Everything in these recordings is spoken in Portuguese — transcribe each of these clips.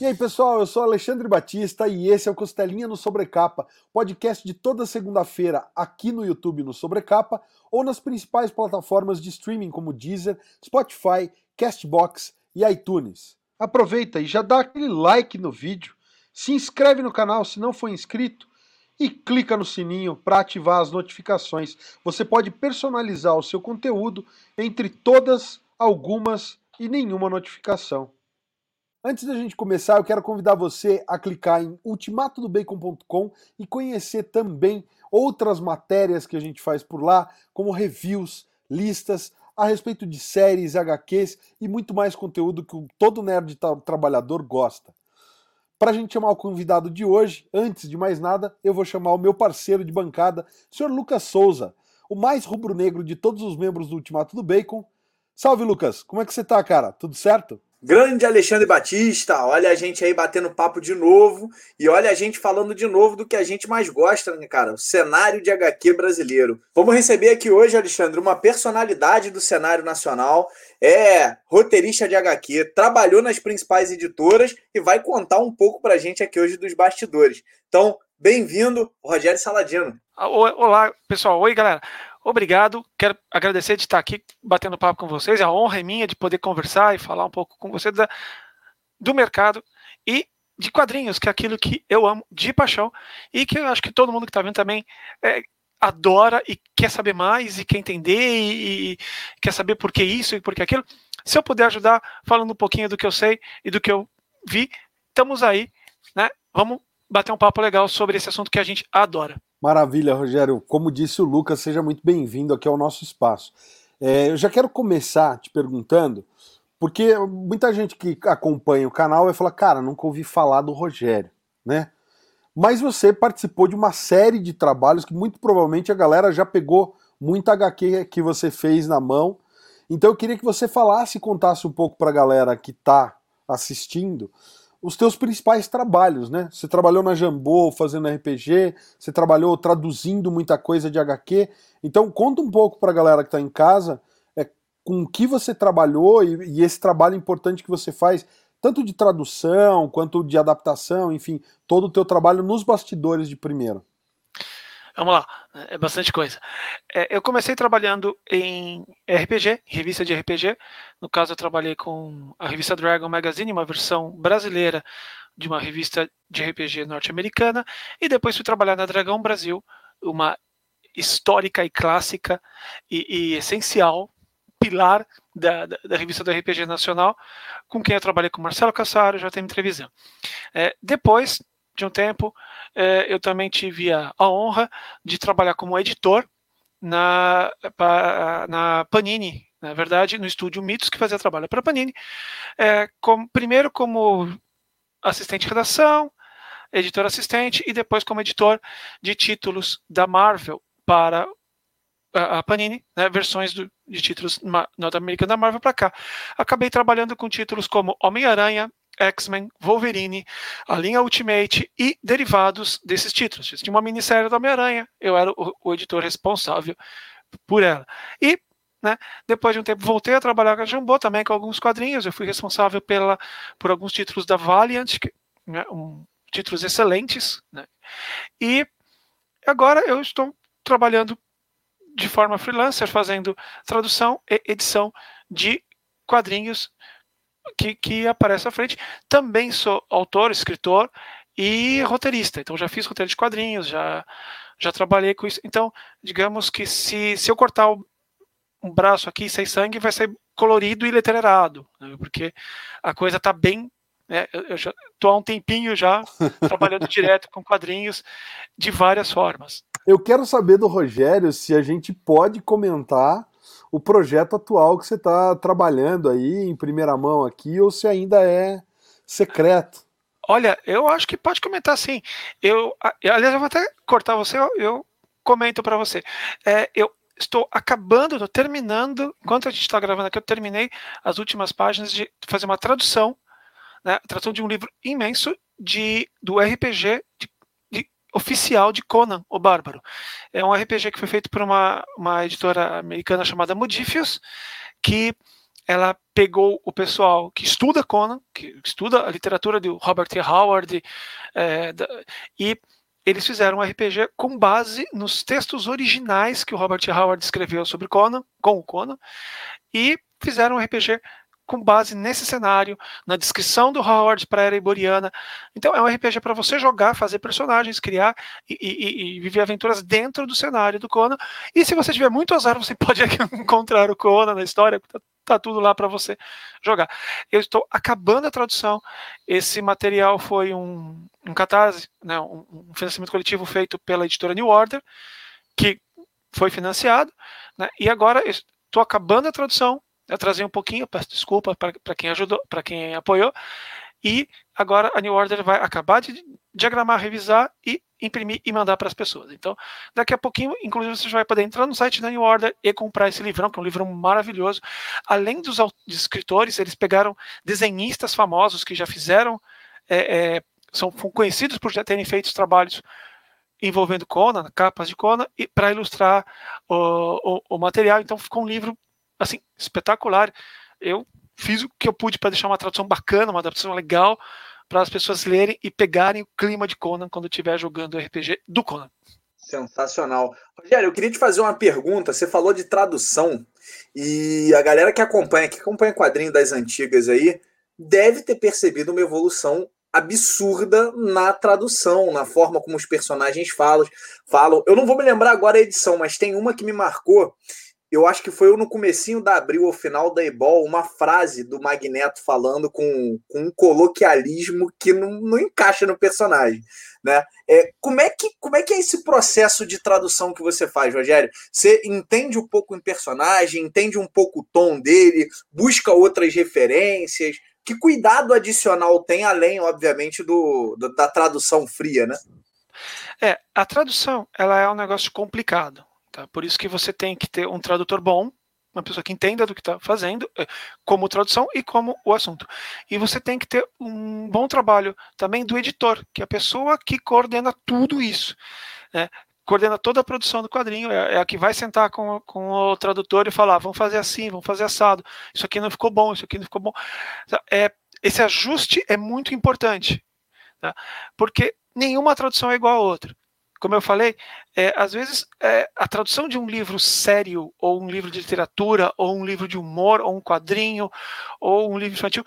E aí, pessoal, eu sou Alexandre Batista e esse é o Costelinha no Sobrecapa, podcast de toda segunda-feira aqui no YouTube no Sobrecapa ou nas principais plataformas de streaming como Deezer, Spotify, Castbox e iTunes. Aproveita e já dá aquele like no vídeo, se inscreve no canal se não for inscrito e clica no sininho para ativar as notificações. Você pode personalizar o seu conteúdo entre todas, algumas e nenhuma notificação. Antes da gente começar, eu quero convidar você a clicar em ultimatodobacon.com e conhecer também outras matérias que a gente faz por lá, como reviews, listas a respeito de séries, HQs e muito mais conteúdo que todo nerd trabalhador gosta. Para a gente chamar o convidado de hoje, antes de mais nada, eu vou chamar o meu parceiro de bancada, Sr. Lucas Souza, o mais rubro-negro de todos os membros do Ultimato do Bacon. Salve, Lucas! Como é que você tá, cara? Tudo certo? Grande Alexandre Batista, olha a gente aí batendo papo de novo e olha a gente falando de novo do que a gente mais gosta, né, cara? O cenário de HQ brasileiro. Vamos receber aqui hoje, Alexandre, uma personalidade do cenário nacional, é roteirista de HQ, trabalhou nas principais editoras e vai contar um pouco pra gente aqui hoje dos bastidores. Então, bem-vindo, Rogério Saladino. Olá, pessoal. Oi, galera. Obrigado, quero agradecer de estar aqui batendo papo com vocês. A honra é minha de poder conversar e falar um pouco com vocês da, do mercado e de quadrinhos, que é aquilo que eu amo de paixão e que eu acho que todo mundo que está vendo também é, adora e quer saber mais e quer entender e, e, quer saber por que isso e por que aquilo. Se eu puder ajudar falando um pouquinho do que eu sei e do que eu vi, estamos aí, né? Vamos bater um papo legal sobre esse assunto que a gente adora. Maravilha, Rogério. Como disse o Lucas, seja muito bem-vindo aqui ao nosso espaço. É, eu já quero começar te perguntando, porque muita gente que acompanha o canal vai falar, cara, nunca ouvi falar do Rogério, né? Mas você participou de uma série de trabalhos que muito provavelmente a galera já pegou muita HQ que você fez na mão. Então eu queria que você falasse e contasse um pouco para a galera que está assistindo os teus principais trabalhos, né? Você trabalhou na Jambô fazendo RPG, você trabalhou traduzindo muita coisa de HQ. Então conta um pouco para a galera que está em casa é, com o que você trabalhou e, e, esse trabalho importante que você faz, tanto de tradução quanto de adaptação, enfim, todo o teu trabalho nos bastidores de primeiro. Vamos lá, é bastante coisa. É, eu comecei trabalhando em RPG, revista de RPG. No caso, eu trabalhei com a revista Dragon Magazine, uma versão brasileira de uma revista de RPG norte-americana. E depois fui trabalhar na Dragão Brasil, uma histórica e clássica e, e essencial pilar da, da, da, revista do RPG Nacional, com quem eu trabalhei com Marcelo Cassaro, já tem entrevista. É, depois de um tempo, é, eu também tive a, a, honra de trabalhar como editor na, na Panini, na verdade, no estúdio Mitos, que fazia trabalho para Panini, é, como, primeiro como assistente de redação, editor assistente, e depois como editor de títulos da Marvel para a Panini, né, versões do, de títulos norte-americanos da Marvel para cá. Acabei trabalhando com títulos como Homem-Aranha, X-Men, Wolverine, a linha Ultimate e derivados desses títulos. Tinha uma minissérie do Homem-Aranha, eu era o, o, editor responsável por ela. E, né, depois de um tempo, voltei a trabalhar com a Jumbo também com alguns quadrinhos. Eu fui responsável pela, por alguns títulos da Valiant, que, né, um, títulos excelentes. Né, e agora eu estou trabalhando de forma freelancer, fazendo tradução e edição de quadrinhos que, que aparece à frente. Também sou autor, escritor e roteirista. Então já fiz roteiro de quadrinhos, já, já trabalhei com isso. Então, digamos que se, se eu cortar o, um braço aqui sem sangue, vai ser colorido e letterado, né? porque a coisa está bem. Né? Eu já estou há um tempinho já trabalhando direto com quadrinhos de várias formas. Eu quero saber do Rogério se a gente pode comentar o projeto atual que você está trabalhando aí em primeira mão aqui ou se ainda é secreto. Olha, eu acho que pode comentar sim. Eu, aliás, eu vou até cortar você, eu, comento para você. É, eu estou acabando, estou terminando, enquanto a gente está gravando aqui, eu terminei as últimas páginas de fazer uma tradução, né, tradução de um livro imenso de, do RPG de oficial de Conan, o Bárbaro. É um RPG que foi feito por uma, uma editora americana chamada Modifius, que ela pegou o pessoal que estuda Conan, que estuda a literatura de Robert T. Howard, é, da, e eles fizeram um RPG com base nos textos originais que o Robert T. Howard escreveu sobre Conan, com o Conan, e fizeram um RPG com base nesse cenário, na descrição do Howard para a Era Iboriana. Então é um RPG para você jogar, fazer personagens, criar e, e, e, viver aventuras dentro do cenário do Conan. E se você tiver muito azar, você pode encontrar o Conan na história, tá, tá tudo lá para você jogar. Eu estou acabando a tradução. Esse material foi um, um catarse, né, um, um financiamento coletivo feito pela editora New Order, que foi financiado, né, e agora estou acabando a tradução eu trazei um pouquinho, peço desculpa para quem ajudou, para quem apoiou. E agora a New Order vai acabar de diagramar, revisar e imprimir e mandar para as pessoas. Então, daqui a pouquinho, inclusive, você vai poder entrar no site da New Order e comprar esse livrão, que é um livro maravilhoso. Além dos escritores, eles pegaram desenhistas famosos que já fizeram, é, é, são conhecidos por já terem feito trabalhos envolvendo Conan, capas de Conan, e para ilustrar o, o, o material. Então, ficou um livro assim, espetacular. Eu fiz o que eu pude para deixar uma tradução bacana, uma adaptação legal, para as pessoas lerem e pegarem o clima de Conan quando estiver jogando o RPG do Conan. Sensacional. Rogério, eu queria te fazer uma pergunta. Você falou de tradução e a galera que acompanha, que acompanha quadrinho das antigas aí, deve ter percebido uma evolução absurda na tradução, na forma como os personagens falam. falam. Eu não vou me lembrar agora a edição, mas tem uma que me marcou eu acho que foi no comecinho da abril, ao final da Ebol, uma frase do Magneto falando com, com um coloquialismo que não, não encaixa no personagem. Né? É, como, é que, como é que é esse processo de tradução que você faz, Rogério? Você entende um pouco o personagem, entende um pouco o tom dele, busca outras referências? Que cuidado adicional tem, além, obviamente, do, do da tradução fria, né? É, a tradução ela é um negócio complicado Tá? Por isso que você tem que ter um tradutor bom, uma pessoa que entenda do que está fazendo, eh, como tradução e como o assunto. E você tem que ter um bom trabalho também do editor, que é a pessoa que coordena tudo isso. Né? coordena toda a produção do quadrinho, é, é, a que vai sentar com, com o tradutor e falar, vamos fazer assim, vamos fazer assado, isso aqui não ficou bom, isso aqui não ficou bom. É, esse ajuste é muito importante, tá? porque nenhuma tradução é igual a outra como eu falei, é, às vezes é, a tradução de um livro sério, ou um livro de literatura, ou um livro de humor, ou um quadrinho, ou um livro infantil,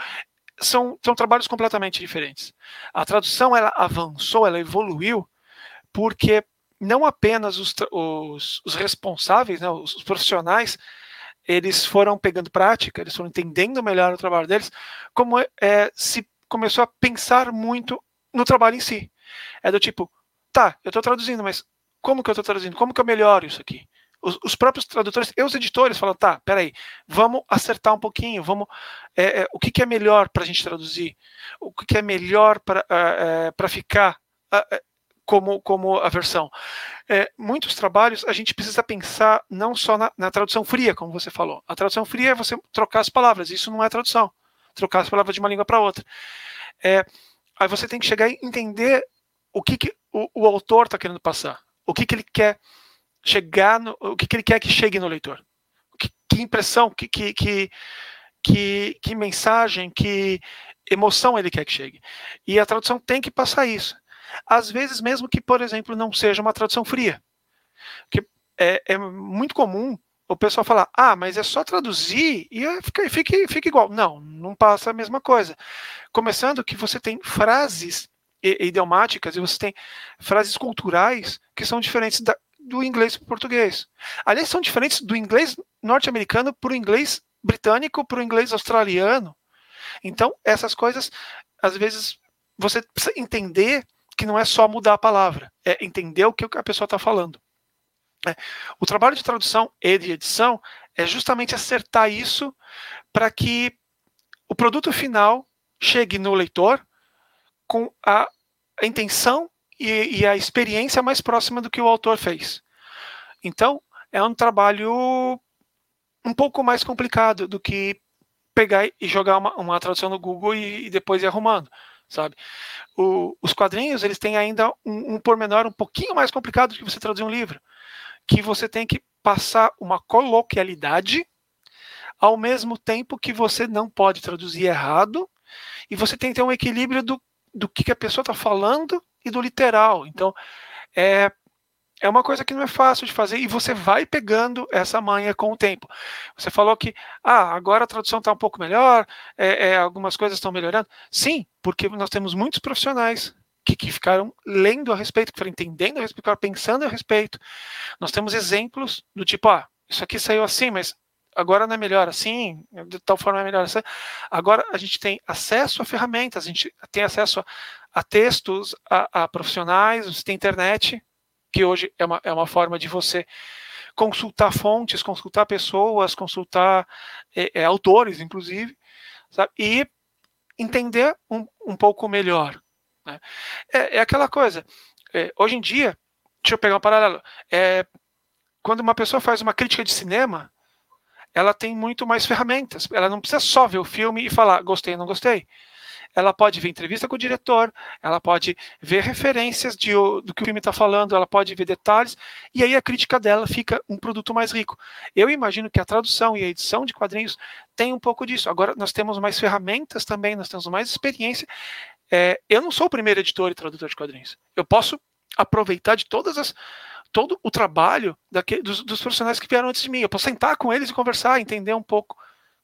são, são trabalhos completamente diferentes. A tradução ela avançou, ela evoluiu, porque não apenas os, os, os responsáveis, né, os, os profissionais, eles foram pegando prática, eles foram entendendo melhor o trabalho deles, como é, se começou a pensar muito no trabalho em si. É do tipo, tá, eu estou traduzindo, mas como que eu estou traduzindo? Como que eu melhoro isso aqui? Os, os, próprios tradutores e os editores falam, tá, peraí, vamos acertar um pouquinho, vamos, é, é, o que, que, é melhor para a gente traduzir? O que, que é melhor para é, é ficar é, como, como a versão? É, muitos trabalhos a gente precisa pensar não só na, na, tradução fria, como você falou. A tradução fria é você trocar as palavras, isso não é tradução, trocar as palavras de uma língua para outra. aí você tem que chegar e entender o que, que o, o, autor está querendo passar, o que, que ele quer chegar, no, o que, que ele quer que chegue no leitor, que, que impressão, que, que, que, que, mensagem, que emoção ele quer que chegue. E a tradução tem que passar isso. Às vezes, mesmo que, por exemplo, não seja uma tradução fria. que é, é muito comum o pessoal falar, ah, mas é só traduzir e fica, fica, fica igual. Não, não passa a mesma coisa. Começando que você tem frases idiomáticas e você tem frases culturais que são diferentes da, do inglês para o português. Aliás, são diferentes do inglês norte-americano para o inglês britânico, para o inglês australiano. Então, essas coisas, às vezes, você precisa entender que não é só mudar a palavra, é entender o que a pessoa está falando. É. O trabalho de tradução e de edição é justamente acertar isso para que o produto final chegue no leitor com a, intenção e, e, a experiência mais próxima do que o autor fez. Então, é um trabalho um pouco mais complicado do que pegar e jogar uma, uma tradução no Google e, e, depois ir arrumando, sabe? O, os quadrinhos, eles têm ainda um, um pormenor um pouquinho mais complicado do que você traduzir um livro, que você tem que passar uma coloquialidade ao mesmo tempo que você não pode traduzir errado e você tem que ter um equilíbrio do, do que, que a pessoa está falando e do literal. Então, é, é uma coisa que não é fácil de fazer e você vai pegando essa manha com o tempo. Você falou que ah, agora a tradução está um pouco melhor, é, é, algumas coisas estão melhorando. Sim, porque nós temos muitos profissionais que, que, ficaram lendo a respeito, que ficaram entendendo a respeito, ficaram pensando a respeito. Nós temos exemplos do tipo, ah, isso aqui saiu assim, mas agora não é melhor assim, de tal forma é melhor assim. Agora a gente tem acesso a ferramentas, a gente tem acesso a, a textos, a, a profissionais, você tem internet, que hoje é uma, é uma forma de você consultar fontes, consultar pessoas, consultar é, é, autores, inclusive, sabe? e entender um, um pouco melhor. Né? É, é, aquela coisa, é, hoje em dia, deixa eu pegar um paralelo, é, quando uma pessoa faz uma crítica de cinema, ela tem muito mais ferramentas, ela não precisa só ver o filme e falar gostei não gostei ela pode ver entrevista com o diretor, ela pode ver referências de, do que o filme está falando, ela pode ver detalhes, e aí a crítica dela fica um produto mais rico. Eu imagino que a tradução e a edição de quadrinhos tem um pouco disso. Agora nós temos mais ferramentas também, nós temos mais experiência. É, eu não sou o primeiro editor e tradutor de quadrinhos. Eu posso aproveitar de todas as todo o trabalho daquele, dos, dos profissionais que vieram antes de mim. Eu posso sentar com eles e conversar, entender um pouco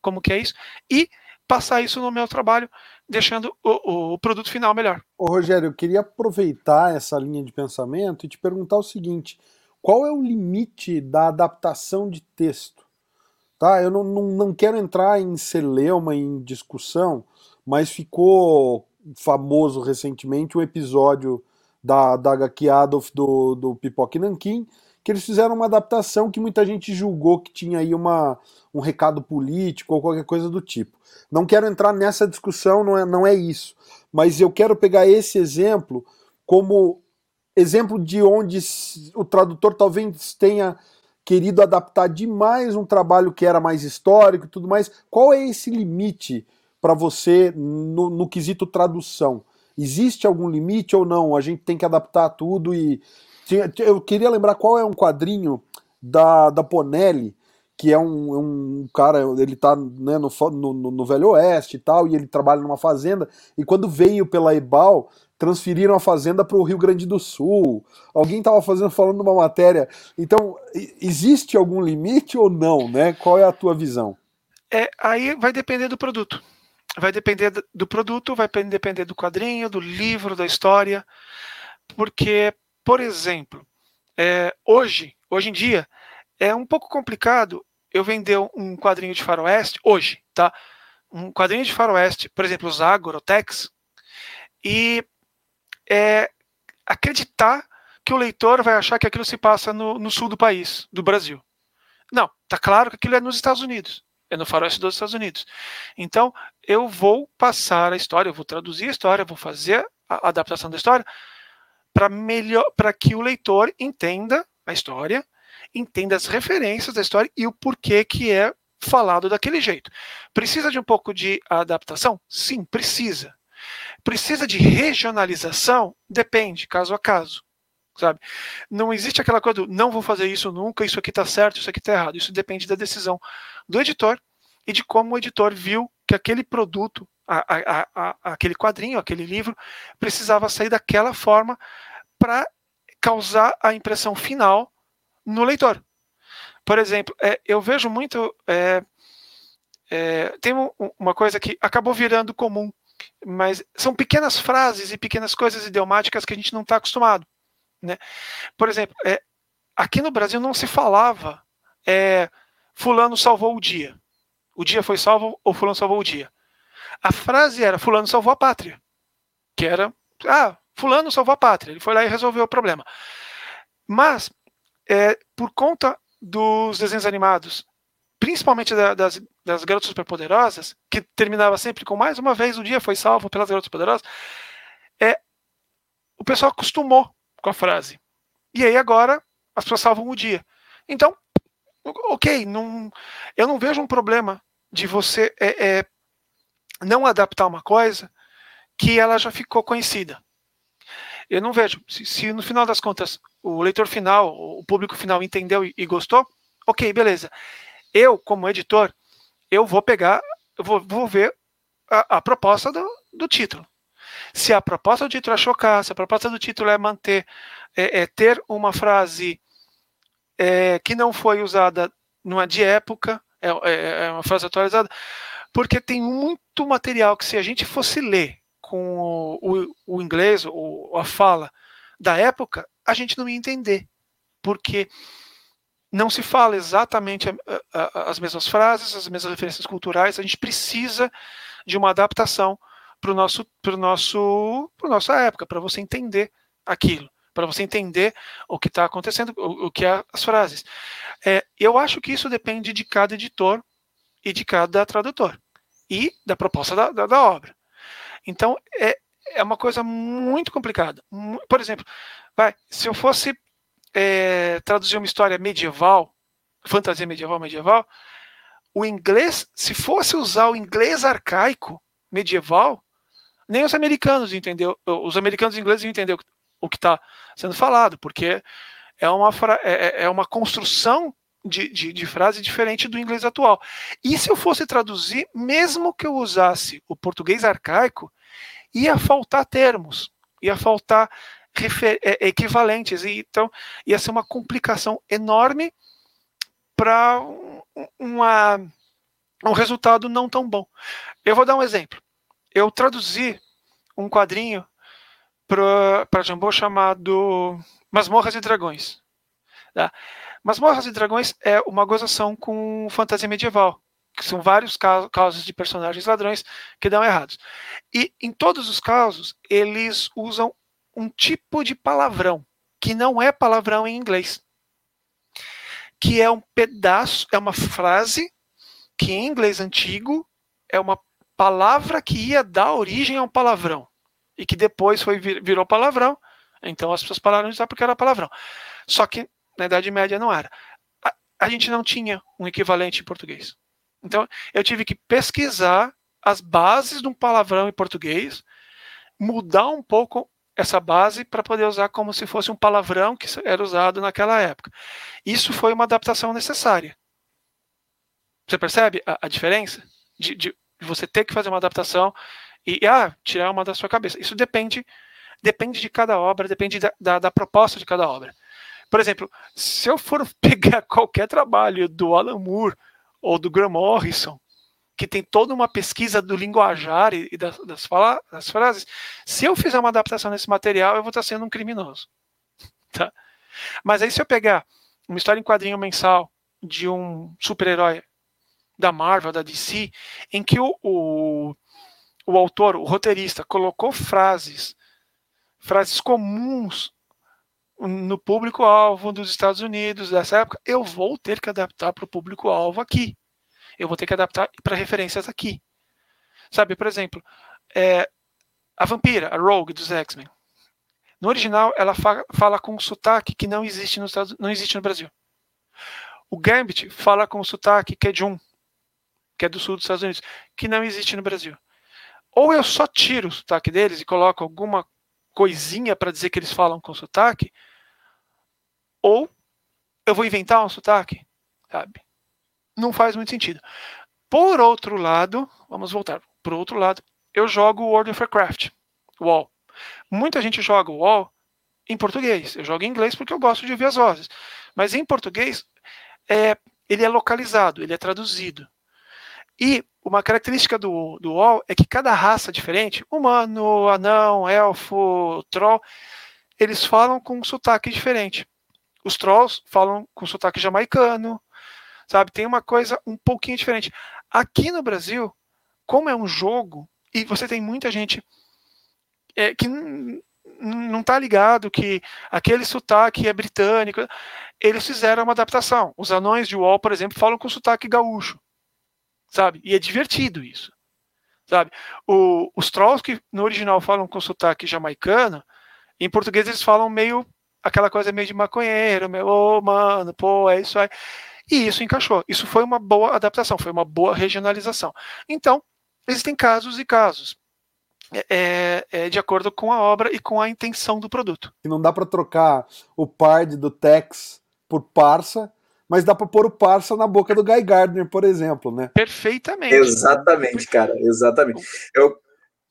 como que é isso e passar isso no meu trabalho, deixando o, o produto final melhor. Ô Rogério, eu queria aproveitar essa linha de pensamento e te perguntar o seguinte: qual é o limite da adaptação de texto? Tá, eu não, não, não quero entrar em celeuma, em discussão, mas ficou famoso recentemente o episódio da, da HQ Adolf do, do Pipoque Nankin, que eles fizeram uma adaptação que muita gente julgou que tinha aí uma, um recado político ou qualquer coisa do tipo. Não quero entrar nessa discussão, não é, não é isso. Mas eu quero pegar esse exemplo como exemplo de onde o tradutor talvez tenha querido adaptar demais um trabalho que era mais histórico e tudo mais. Qual é esse limite para você no, no quesito tradução? Existe algum limite ou não? A gente tem que adaptar tudo e eu queria lembrar qual é um quadrinho da, da Ponelli, que é um, um cara, ele tá né, no, no, no, Velho Oeste e tal, e ele trabalha numa fazenda, e quando veio pela Ebal, transferiram a fazenda para o Rio Grande do Sul. Alguém estava fazendo falando uma matéria. Então, existe algum limite ou não, né? Qual é a tua visão? É, aí vai depender do produto. Vai depender do produto, vai depender do quadrinho, do livro, da história, porque por exemplo, é, hoje, hoje em dia, é um pouco complicado eu vender um quadrinho de faroeste hoje, tá? Um quadrinho de faroeste, por exemplo, os Agorotex, e é, acreditar que o leitor vai achar que aquilo se passa no, no, sul do país, do Brasil. Não, tá claro que aquilo é nos Estados Unidos, é no faroeste dos Estados Unidos. Então, eu vou passar a história, eu vou traduzir a história, vou fazer a adaptação da história para melhor para que o leitor entenda a história, entenda as referências da história e o porquê que é falado daquele jeito. Precisa de um pouco de adaptação? Sim, precisa. Precisa de regionalização? Depende, caso a caso. Sabe? Não existe aquela coisa do não vou fazer isso nunca, isso aqui está certo, isso aqui está errado. Isso depende da decisão do editor e de como o editor viu que aquele produto, a, a, a, aquele quadrinho, aquele livro, precisava sair daquela forma para causar a impressão final no leitor. Por exemplo, é, eu vejo muito. É, é, tem um, uma coisa que acabou virando comum, mas são pequenas frases e pequenas coisas idiomáticas que a gente não está acostumado. Né? Por exemplo, é, aqui no Brasil não se falava é, Fulano salvou o dia. O dia foi salvo ou Fulano salvou o dia. A frase era Fulano salvou a pátria. Que era, ah, Fulano salvou a pátria, ele foi lá e resolveu o problema. Mas, é, por conta dos desenhos animados, principalmente da, das, das garotas superpoderosas, que terminava sempre com mais uma vez o dia foi salvo pelas garotas poderosas, é, o pessoal acostumou com a frase. E aí agora as pessoas salvam o dia. Então, ok, não, eu não vejo um problema de você é, é, não adaptar uma coisa que ela já ficou conhecida. Eu não vejo. Se, se, no final das contas o leitor final, o público final entendeu e, e gostou, ok, beleza. Eu, como editor, eu vou pegar, eu vou, vou ver a, a proposta do, do título. Se a proposta do título é chocar, se a proposta do título é manter, é, é ter uma frase é, que não foi usada numa de época, é, é, é, uma frase atualizada, porque tem muito material que se a gente fosse ler com o, o, o inglês ou a fala da época, a gente não ia entender, porque não se fala exatamente a, a, as mesmas frases, as mesmas referências culturais, a gente precisa de uma adaptação para o nosso, pro nosso, pro nossa época, para você entender aquilo, para você entender o que está acontecendo, o, o, que é as frases. É, eu acho que isso depende de cada editor e de cada tradutor e da proposta da, da, da obra. Então é, é uma coisa muito complicada. Por exemplo, vai, se eu fosse é, traduzir uma história medieval, fantasia medieval, medieval, o inglês, se fosse usar o inglês arcaico medieval, nem os americanos entendeu, os americanos e ingleses entendeu o que está sendo falado, porque é uma, é, é, é uma construção de, de, de, frase diferente do inglês atual. E se eu fosse traduzir, mesmo que eu usasse o português arcaico, ia faltar termos, ia faltar é, equivalentes, e, então ia ser uma complicação enorme para uma, um resultado não tão bom. Eu vou dar um exemplo eu traduzi um quadrinho para Jambô chamado Masmorras e Dragões. Tá? Masmorras e Dragões é uma gozação com fantasia medieval, que são vários casos de personagens ladrões que dão errados. E em todos os casos, eles usam um tipo de palavrão, que não é palavrão em inglês. Que é um pedaço, é uma frase que em inglês antigo é uma palavra que ia dar origem a um palavrão e que depois foi virou palavrão. Então as pessoas pararam de usar porque era palavrão. Só que na Idade Média não era. A, a gente não tinha um equivalente em português. Então eu tive que pesquisar as bases de um palavrão em português, mudar um pouco essa base para poder usar como se fosse um palavrão que era usado naquela época. Isso foi uma adaptação necessária. Você percebe a, a diferença de, de você ter que fazer uma adaptação e ah, tirar uma da sua cabeça. Isso depende depende de cada obra, depende da, da, da proposta de cada obra. Por exemplo, se eu for pegar qualquer trabalho do Alan Moore ou do Graham Morrison, que tem toda uma pesquisa do linguajar e, e das, das, fala, das frases, se eu fizer uma adaptação nesse material, eu vou estar sendo um criminoso. Tá? Mas aí se eu pegar uma história em quadrinho mensal de um super-herói da Marvel, da DC, em que o, o, o autor, o roteirista, colocou frases, frases comuns no público-alvo dos Estados Unidos dessa época, eu vou ter que adaptar para o público-alvo aqui. Eu vou ter que adaptar para referências aqui. Sabe, por exemplo, é, a vampira, a Rogue dos X-Men. No original, ela fa fala com um sotaque que não existe, nos Estados, não existe no Brasil. O Gambit fala com um sotaque que é de um que é do sul dos Estados Unidos, que não existe no Brasil. Ou eu só tiro o sotaque deles e coloco alguma coisinha para dizer que eles falam com sotaque, ou eu vou inventar um sotaque, sabe? Não faz muito sentido. Por outro lado, vamos voltar. Por outro lado, eu jogo World of Warcraft, WoW. Muita gente joga o WoW em português. Eu jogo em inglês porque eu gosto de ouvir as vozes. Mas em português, é, ele é localizado, ele é traduzido. E uma característica do, do UOL é que cada raça diferente, humano, anão, elfo, troll, eles falam com um sotaque diferente. Os trolls falam com sotaque jamaicano, sabe? Tem uma coisa um pouquinho diferente. Aqui no Brasil, como é um jogo, e você tem muita gente é, que não está ligado que aquele sotaque é britânico, eles fizeram uma adaptação. Os anões de UOL, por exemplo, falam com sotaque gaúcho sabe? E é divertido isso, sabe? O, os trolls que no original falam com sotaque jamaicano, em português eles falam meio aquela coisa meio de maconheiro, meio, ô oh, mano, pô, é isso aí. E isso encaixou. Isso foi uma boa adaptação, foi uma boa regionalização. Então, existem casos e casos. É, é, é de acordo com a obra e com a intenção do produto. E não dá para trocar o PARD do Tex por parça, mas dá para pôr o parça na boca do Guy Gardner, por exemplo, né? Perfeitamente. Exatamente, cara, exatamente. Eu,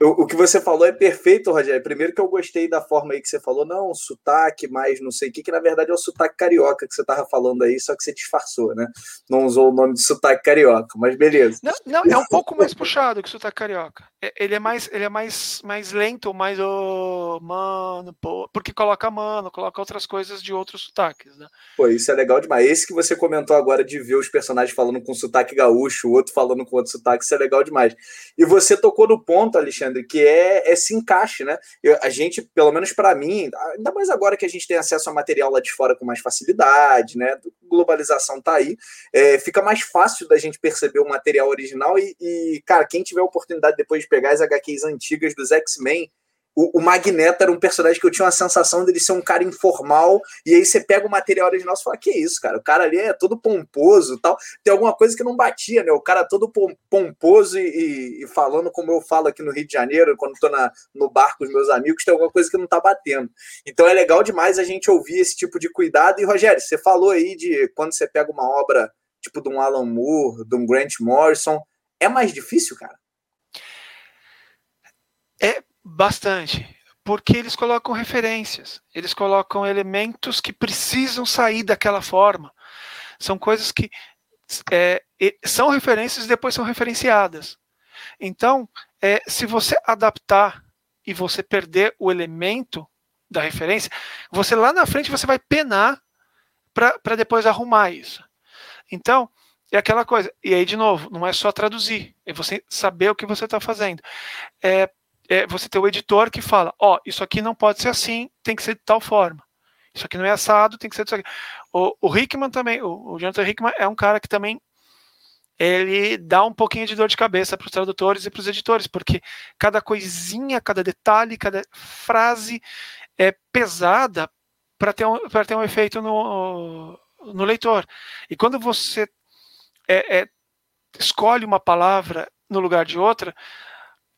o, o que você falou é perfeito, Rogério. Primeiro que eu gostei da forma aí que você falou, não, sotaque, mas não sei o que, que na verdade é o sotaque carioca que você tava falando aí, só que você disfarçou, né? Não usou o nome de sotaque carioca, mas beleza. Não, não é um pouco mais puxado que o sotaque carioca. É, ele é mais, ele é mais, mais lento, mais oh, mano, pô, porque coloca mano, coloca outras coisas de outros sotaques, né? Pô, isso é legal demais. Esse que você comentou agora de ver os personagens falando com sotaque gaúcho, o outro falando com outro sotaque, isso é legal demais. E você tocou no ponto, Alexandre Alexandre, que é esse encaixe, né? Eu, a gente, pelo menos para mim, ainda mais agora que a gente tem acesso a material lá de fora com mais facilidade, né? Globalização tá aí, é, fica mais fácil da gente perceber o material original e, e, cara, quem tiver a oportunidade depois de pegar as HQs antigas dos X-Men, o, o, Magneto era um personagem que eu tinha uma sensação dele ser um cara informal, e aí você pega o material original e fala, que isso, cara, o cara ali é todo pomposo tal, tem alguma coisa que não batia, né, o cara todo pomposo e, e falando como eu falo aqui no Rio de Janeiro, quando tô na, no bar com os meus amigos, tem alguma coisa que não tá batendo. Então é legal demais a gente ouvir esse tipo de cuidado, e Rogério, você falou aí de quando você pega uma obra tipo de um Alan Moore, de um Grant Morrison, é mais difícil, cara? É Bastante. Porque eles colocam referências, eles colocam elementos que precisam sair daquela forma. São coisas que é, são referências e depois são referenciadas. Então, é, se você adaptar e você perder o elemento da referência, você lá na frente você vai penar para depois arrumar isso. Então, é aquela coisa. E aí, de novo, não é só traduzir, é você saber o que você está fazendo. É, é você ter o editor que fala, ó, oh, isso aqui não pode ser assim, tem que ser de tal forma. Isso aqui não é assado, tem que ser disso aqui. O, o Hickman também, o, o Jonathan Hickman é um cara que também ele dá um pouquinho de dor de cabeça para os tradutores e para os editores, porque cada coisinha, cada detalhe, cada frase é pesada para ter, um, ter um efeito no, no leitor. E quando você é, é, escolhe uma palavra no lugar de outra,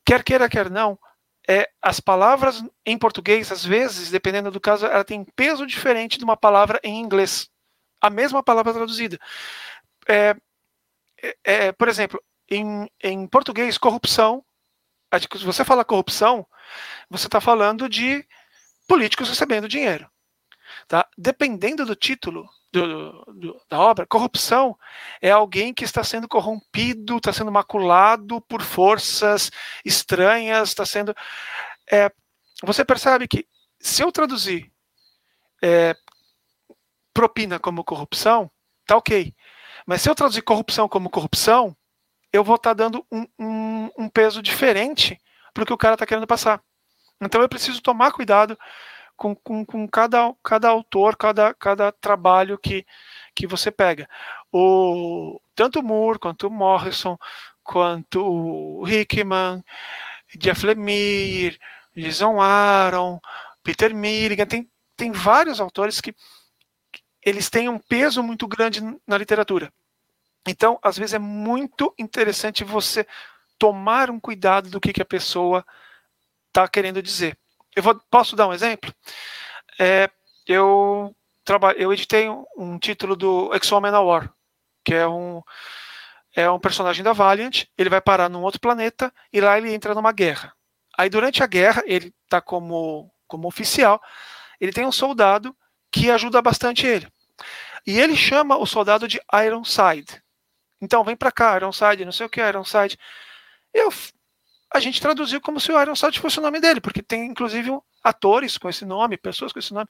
quer queira, quer não, é, as palavras em português, às vezes, dependendo do caso, ela tem peso diferente de uma palavra em inglês. A mesma palavra traduzida. É, é, é por exemplo, em, em português, corrupção, se você fala corrupção, você está falando de políticos recebendo dinheiro. Tá? Dependendo do título, do, do, da obra, corrupção é alguém que está sendo corrompido, está sendo maculado por forças estranhas, está sendo. É, você percebe que se eu traduzir é, propina como corrupção, tá ok. Mas se eu traduzir corrupção como corrupção, eu vou estar tá dando um, um, um peso diferente para o que o cara está querendo passar. Então eu preciso tomar cuidado com, com, com cada, cada autor, cada, cada trabalho que, que você pega. O, tanto Moore, quanto o Morrison, quanto o Hickman, Jeff Lemire, Jason Aaron, Peter Milligan, tem, tem vários autores que eles têm um peso muito grande na literatura. Então, às vezes é muito interessante você tomar um cuidado do que, que a pessoa está querendo dizer. Eu vou, posso dar um exemplo? É, eu, eu editei um, um título do X-Men War, que é um, é um personagem da Valiant, ele vai parar num outro planeta e lá ele entra numa guerra. Aí durante a guerra, ele está como, como oficial, ele tem um soldado que ajuda bastante ele. E ele chama o soldado de Ironside. Então vem para cá, Ironside, não sei o que Ironside. Eu a gente traduziu como se o Ironside fosse o nome dele, porque tem inclusive atores com esse nome, pessoas com esse nome.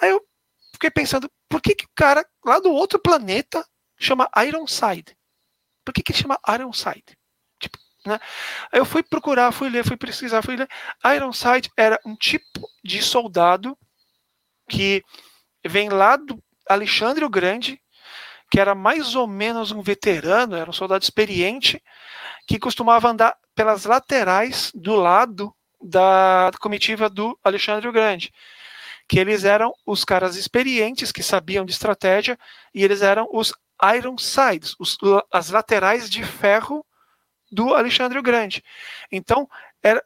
Aí eu fiquei pensando, por que, que o cara lá do outro planeta chama Ironside? Por que, que ele chama Ironside? Tipo, né? Aí eu fui procurar, fui ler, fui pesquisar, fui ler. Ironside era um tipo de soldado que vem lá do Alexandre o Grande, que era mais ou menos um veterano, era um soldado experiente, que costumava andar pelas laterais do lado da comitiva do Alexandre o Grande, que eles eram os caras experientes que sabiam de estratégia e eles eram os Ironsides, os, as laterais de ferro do Alexandre o Grande. Então, era,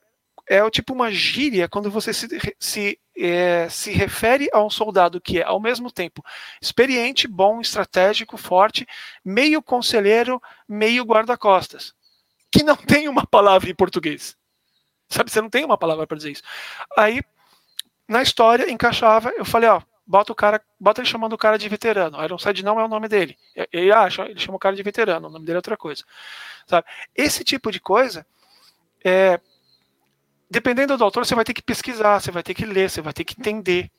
é tipo uma gíria quando você se, se, é, se refere a um soldado que é, ao mesmo tempo, experiente, bom, estratégico, forte, meio conselheiro, meio guarda-costas. Que não tem uma palavra em português. Sabe, você não tem uma palavra para dizer isso. Aí, na história, encaixava, eu falei, ó, bota o cara, bota ele chamando o cara de veterano. Ironside não é o nome dele. Ele acha, ele chama o cara de veterano, o nome dele é outra coisa. Sabe? Esse tipo de coisa, é, dependendo do autor, você vai ter que pesquisar, você vai ter que ler, você vai ter que entender.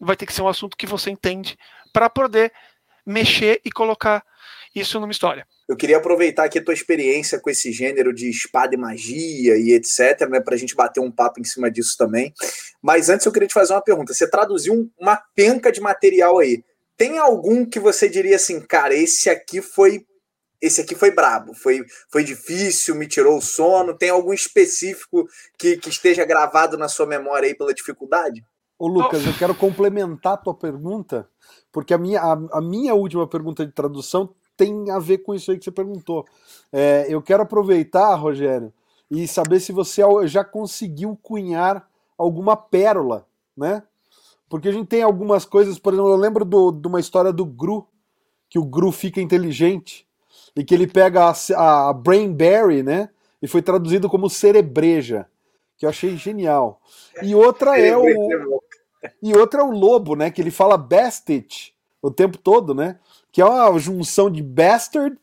Vai ter que ser um assunto que você entende para poder mexer e colocar isso numa história. Eu queria aproveitar aqui a tua experiência com esse gênero de espada e magia e etc, né, para a gente bater um papo em cima disso também. Mas antes eu queria te fazer uma pergunta. Você traduziu uma penca de material aí. Tem algum que você diria assim, cara, esse aqui foi esse aqui foi brabo, foi, foi difícil, me tirou o sono. Tem algum específico que, que esteja gravado na sua memória aí pela dificuldade? Ô Lucas, eu quero complementar a tua pergunta, porque a minha, a, a minha última pergunta de tradução tem a ver com isso aí que você perguntou. É, eu quero aproveitar, Rogério, e saber se você já conseguiu cunhar alguma pérola, né? Porque a gente tem algumas coisas, por exemplo, eu lembro do, de uma história do Gru, que o Gru fica inteligente e que ele pega a, a Brainberry, né? E foi traduzido como cerebreja, que eu achei genial. E outra é o e outra é o lobo, né? Que ele fala bastet o tempo todo, né? Que é uma junção de bastard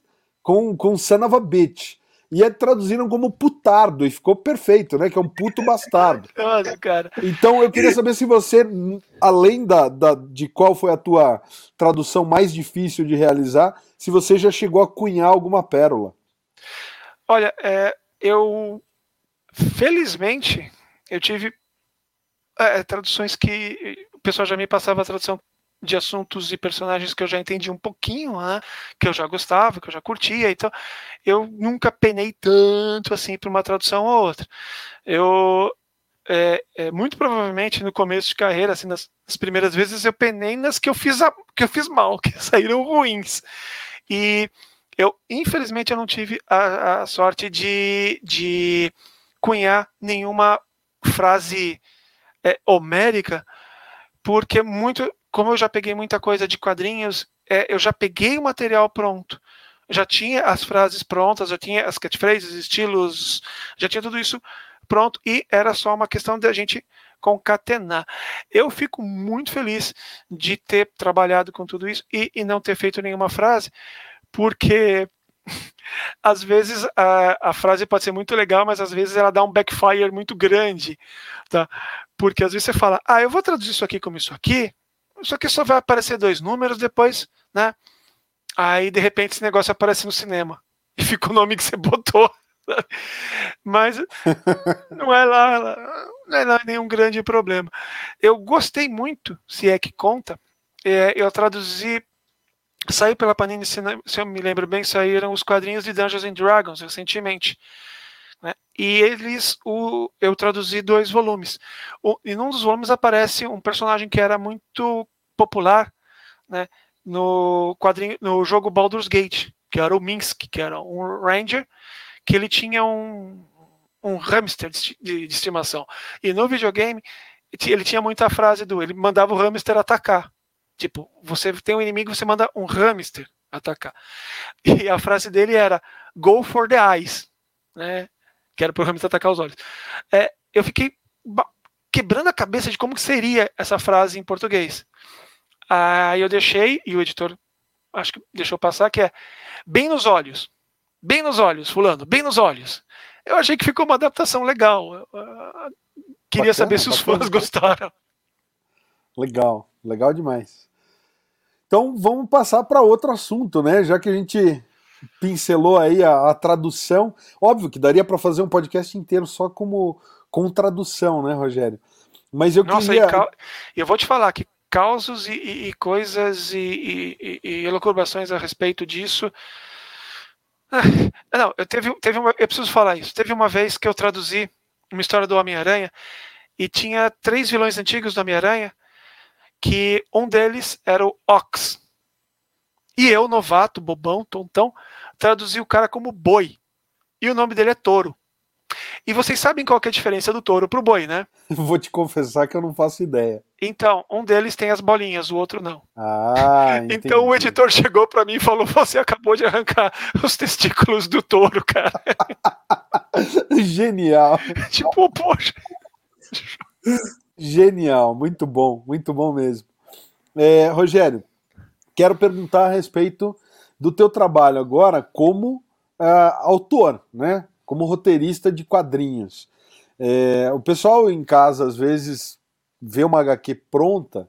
com, com son of a bitch. E é, traduziram como putardo, e ficou perfeito, né? Que é um puto bastardo. Olha, cara. Então eu queria saber se você, além da, da, de qual foi a tua tradução mais difícil de realizar, se você já chegou a cunhar alguma pérola. Olha, é, eu felizmente eu tive é, traduções que o pessoal já me passava a tradução de assuntos e personagens que eu já entendi um pouquinho, né, que eu já gostava, que eu já curtia, então eu nunca penei tanto assim para uma tradução ou outra. Eu é, é, muito provavelmente no começo de carreira, assim, nas, nas, primeiras vezes eu penei nas que eu fiz a, que eu fiz mal, que saíram ruins. E eu, infelizmente, eu não tive a, a sorte de, de cunhar nenhuma frase é, homérica, porque muito como eu já peguei muita coisa de quadrinhos, é, eu já peguei o material pronto. Já tinha as frases prontas, já tinha as catchphrases, estilos, já tinha tudo isso pronto e era só uma questão de a gente concatenar. Eu fico muito feliz de ter trabalhado com tudo isso e, e não ter feito nenhuma frase, porque às vezes a, a, frase pode ser muito legal, mas às vezes ela dá um backfire muito grande, tá? Porque às vezes você fala, ah, eu vou traduzir isso aqui como isso aqui, só que só vai aparecer dois números depois, né? Aí de repente esse negócio aparece no cinema e fica o nome que você botou. Mas não é lá, não é lá nenhum grande problema. Eu gostei muito, se é que conta. É, eu traduzi, saiu pela Panini, se, eu me lembro bem, saíram os quadrinhos de Dungeons and Dragons recentemente. Né? E eles, o, eu traduzi dois volumes. O, e num dos volumes aparece um personagem que era muito popular né, no quadrinho, no jogo Baldur's Gate, que era o Minsk, que era um ranger, que ele tinha um, um hamster de, de, estimação. E no videogame ele tinha muita frase do, ele mandava o hamster atacar. Tipo, você tem um inimigo, você manda um hamster atacar. E a frase dele era Go for the eyes, né? Que era para o hamster atacar os olhos. É, eu fiquei quebrando a cabeça de como seria essa frase em português. Aí eu deixei, e o editor acho que deixou passar, que é bem nos olhos. Bem nos olhos, fulano, bem nos olhos. Eu achei que ficou uma adaptação legal. Uh, queria bacana, saber se os bacana. fãs gostaram. Legal, legal demais. Então vamos passar para outro assunto, né? Já que a gente pincelou aí a, a tradução, óbvio que daria para fazer um podcast inteiro só como com tradução, né, Rogério? Mas eu Nossa, queria. Eu vou te falar que causos e, e, e coisas e, e, elucubrações a respeito disso. Ah, não, eu teve, teve uma, eu preciso falar isso. Teve uma vez que eu traduzi uma história do Homem-Aranha e tinha três vilões antigos do Homem-Aranha, que um deles era o Ox. E eu, novato, bobão, tontão, traduzi o cara como boi. E o nome dele é Touro. E vocês sabem qual é a diferença do touro pro boi, né? Vou te confessar que eu não faço ideia. Então, um deles tem as bolinhas, o outro não. Ah. Então o editor chegou para mim e falou: Você acabou de arrancar os testículos do touro, cara. Genial. tipo, poxa. Genial, muito bom, muito bom mesmo. É, Rogério, quero perguntar a respeito do teu trabalho agora como uh, autor, né? Como roteirista de quadrinhos. É, o pessoal em casa às vezes vê uma HQ pronta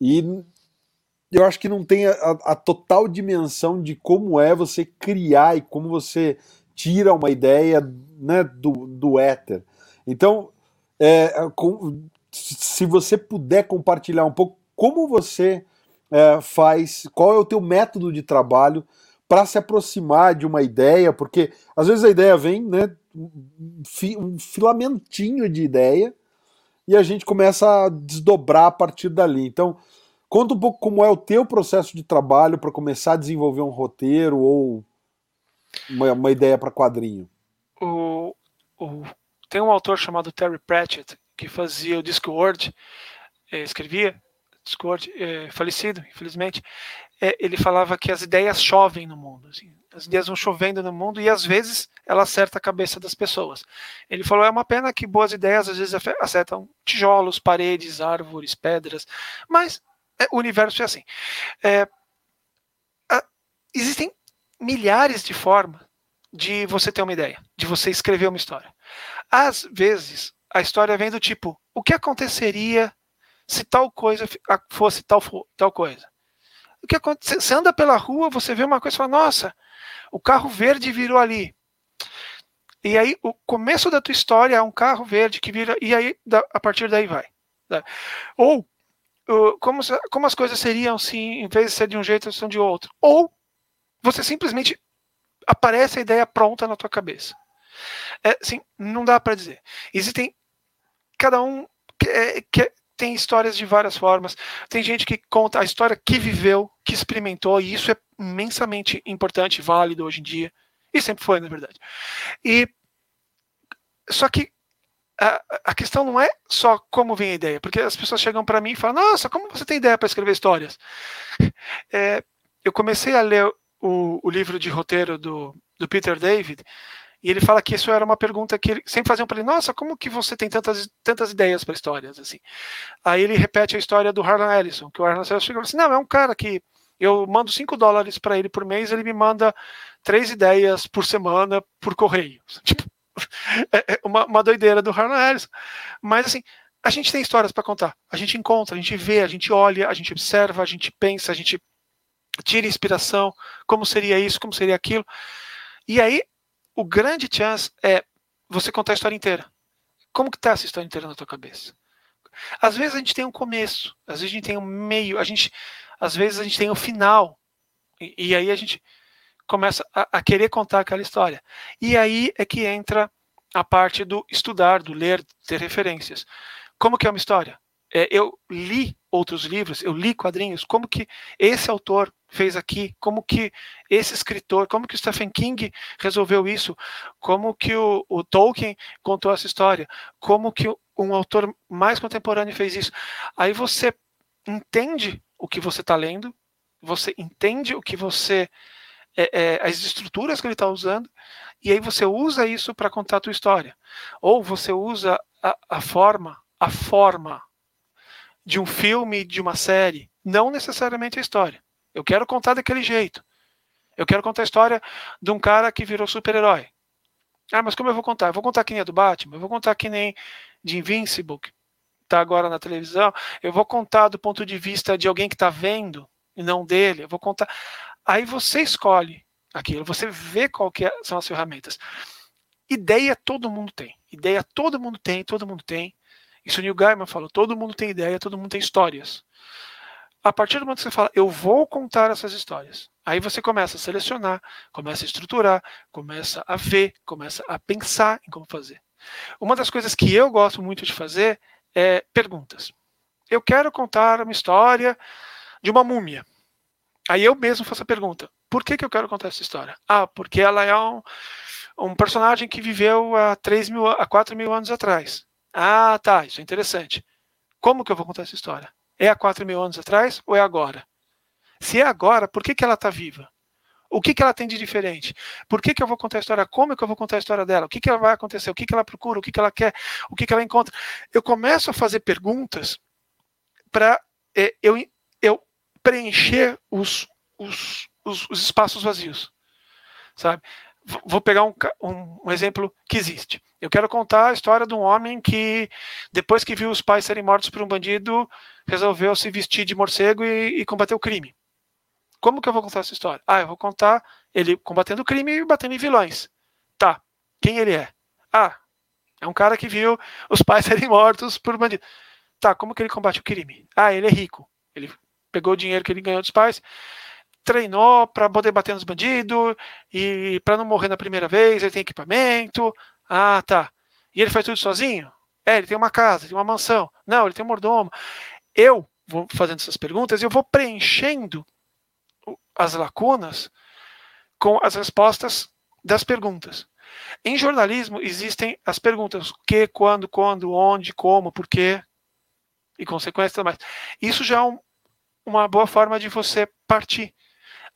e eu acho que não tem a, a, total dimensão de como é você criar e como você tira uma ideia né, do, do éter. Então, é, com, se você puder compartilhar um pouco como você é, faz, qual é o teu método de trabalho para se aproximar de uma ideia, porque às vezes a ideia vem, né, um filamentinho de ideia, e a gente começa a desdobrar a partir dali. Então, conta um pouco como é o teu processo de trabalho para começar a desenvolver um roteiro ou uma, uma ideia para quadrinho. O, o, tem um autor chamado Terry Pratchett que fazia o Discworld, é, escrevia Discord, é, falecido, infelizmente, é, ele falava que as ideias chovem no mundo. Assim, as ideias vão chovendo no mundo e às vezes ela acerta a cabeça das pessoas. Ele falou: é uma pena que boas ideias às vezes acertam tijolos, paredes, árvores, pedras, mas é, o universo é assim. É, a, existem milhares de formas de você ter uma ideia, de você escrever uma história. Às vezes, a história vem do tipo: o que aconteceria se tal coisa fosse tal, tal coisa. O que acontece? Você anda pela rua, você vê uma coisa e fala, nossa, o carro verde virou ali. E aí o começo da tua história é um carro verde que vira, e aí a partir daí vai. Né? Ou como, como as coisas seriam se em vez de ser de um jeito, são de outro. Ou você simplesmente aparece a ideia pronta na tua cabeça. É, assim, não dá para dizer. Existem cada um quer, quer, tem histórias de várias formas. Tem gente que conta a história que viveu, que experimentou, e isso é imensamente importante, válido hoje em dia. E sempre foi, na verdade. E só que a, a questão não é só como vem a ideia, porque as pessoas chegam para mim e falam: Nossa, como você tem ideia para escrever histórias? É, eu comecei a ler o, o livro de roteiro do, do Peter David e ele fala que isso era uma pergunta que ele sempre faziam para ele: Nossa, como que você tem tantas, tantas ideias para histórias? assim? Aí ele repete a história do Harlan Ellison, que o Harlan Ellison chegou assim: Não, é um cara que eu mando 5 dólares para ele por mês, ele me manda três ideias por semana por correio. Tipo, é, é uma, uma doideira do Harlan Ellison. Mas assim, a gente tem histórias para contar. A gente encontra, a gente vê, a gente olha, a gente observa, a gente pensa, a gente tira inspiração, como seria isso, como seria aquilo. E aí o grande chance é você contar a história inteira. Como que tá essa história inteira na tua cabeça? Às vezes a gente tem um começo, às vezes a gente tem um meio, a gente, às vezes a gente tem um final. E, e, aí a gente começa a, a querer contar aquela história. E aí é que entra a parte do estudar, do ler, ter referências. Como que é uma história? É, eu li outros livros, eu li quadrinhos, como que esse autor fez aqui, como que esse escritor, como que o Stephen King resolveu isso, como que o, o Tolkien contou essa história, como que um autor mais contemporâneo fez isso. Aí você entende o que você está lendo, você entende o que você é, é, as estruturas que ele está usando, e aí você usa isso para contar a tua história. Ou você usa a, a forma, a forma de um filme, de uma série, não necessariamente a história. Eu quero contar daquele jeito. Eu quero contar a história de um cara que virou super-herói. Ah, mas como eu vou contar? Eu vou contar que nem a do Batman, eu vou contar que nem de Invincible, que está agora na televisão, eu vou contar do ponto de vista de alguém que está vendo e não dele, eu vou contar. Aí você escolhe aquilo, você vê qual que é, são as ferramentas. Ideia todo mundo tem. Ideia todo mundo tem, todo mundo tem. Isso o Neil Gaiman falou, todo mundo tem ideia, todo mundo tem histórias. A partir do momento que você fala, eu vou contar essas histórias, aí você começa a selecionar, começa a estruturar, começa a ver, começa a pensar em como fazer. Uma das coisas que eu gosto muito de fazer é perguntas. Eu quero contar uma história de uma múmia. Aí eu mesmo faço a pergunta: por que, que eu quero contar essa história? Ah, porque ela é um, um personagem que viveu há 3 mil, há 4 mil anos atrás. Ah, tá, isso é interessante. Como que eu vou contar essa história? É há 4 mil anos atrás ou é agora? Se é agora, por que, que ela está viva? O que, que ela tem de diferente? Por que, que eu vou contar a história? Como que eu vou contar a história dela? O que, que ela vai acontecer? O que, que ela procura? O que, que ela quer? O que, que ela encontra? Eu começo a fazer perguntas para é, eu, eu preencher os, os, os, os, espaços vazios. Sabe? Vou pegar um, um, um exemplo que existe. Eu quero contar a história de um homem que, depois que viu os pais serem mortos por um bandido, resolveu se vestir de morcego e, e combater o crime. Como que eu vou contar essa história? Ah, eu vou contar ele combatendo o crime e batendo em vilões. Tá. Quem ele é? Ah, é um cara que viu os pais serem mortos por bandido. Tá, como que ele combate o crime? Ah, ele é rico. Ele pegou o dinheiro que ele ganhou dos pais, treinou para poder bater nos bandidos e para não morrer na primeira vez, ele tem equipamento. Ah, tá. E ele faz tudo sozinho? É, ele tem uma casa, tem uma mansão. Não, ele tem um mordomo. Eu vou fazendo essas perguntas e eu vou preenchendo as lacunas com as respostas das perguntas. Em jornalismo existem as perguntas: o que, quando, quando, onde, como, por quê e consequências mais. Isso já é um, uma boa forma de você partir.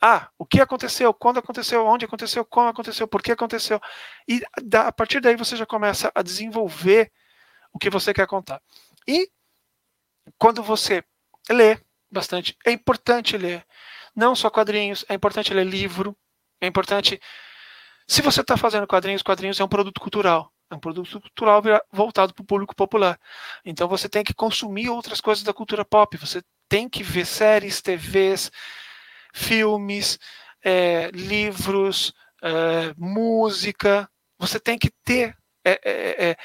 Ah, o que aconteceu, quando aconteceu, onde aconteceu, como aconteceu, por que aconteceu. E da, a partir daí você já começa a desenvolver o que você quer contar. E quando você lê bastante, é importante ler não só quadrinhos, é importante ler livro, é importante. Se você está fazendo quadrinhos, quadrinhos é um produto cultural. É um produto cultural voltado para o público popular. Então você tem que consumir outras coisas da cultura pop. Você tem que ver séries, TVs, filmes, é, livros, é, música. Você tem que ter, é, é, é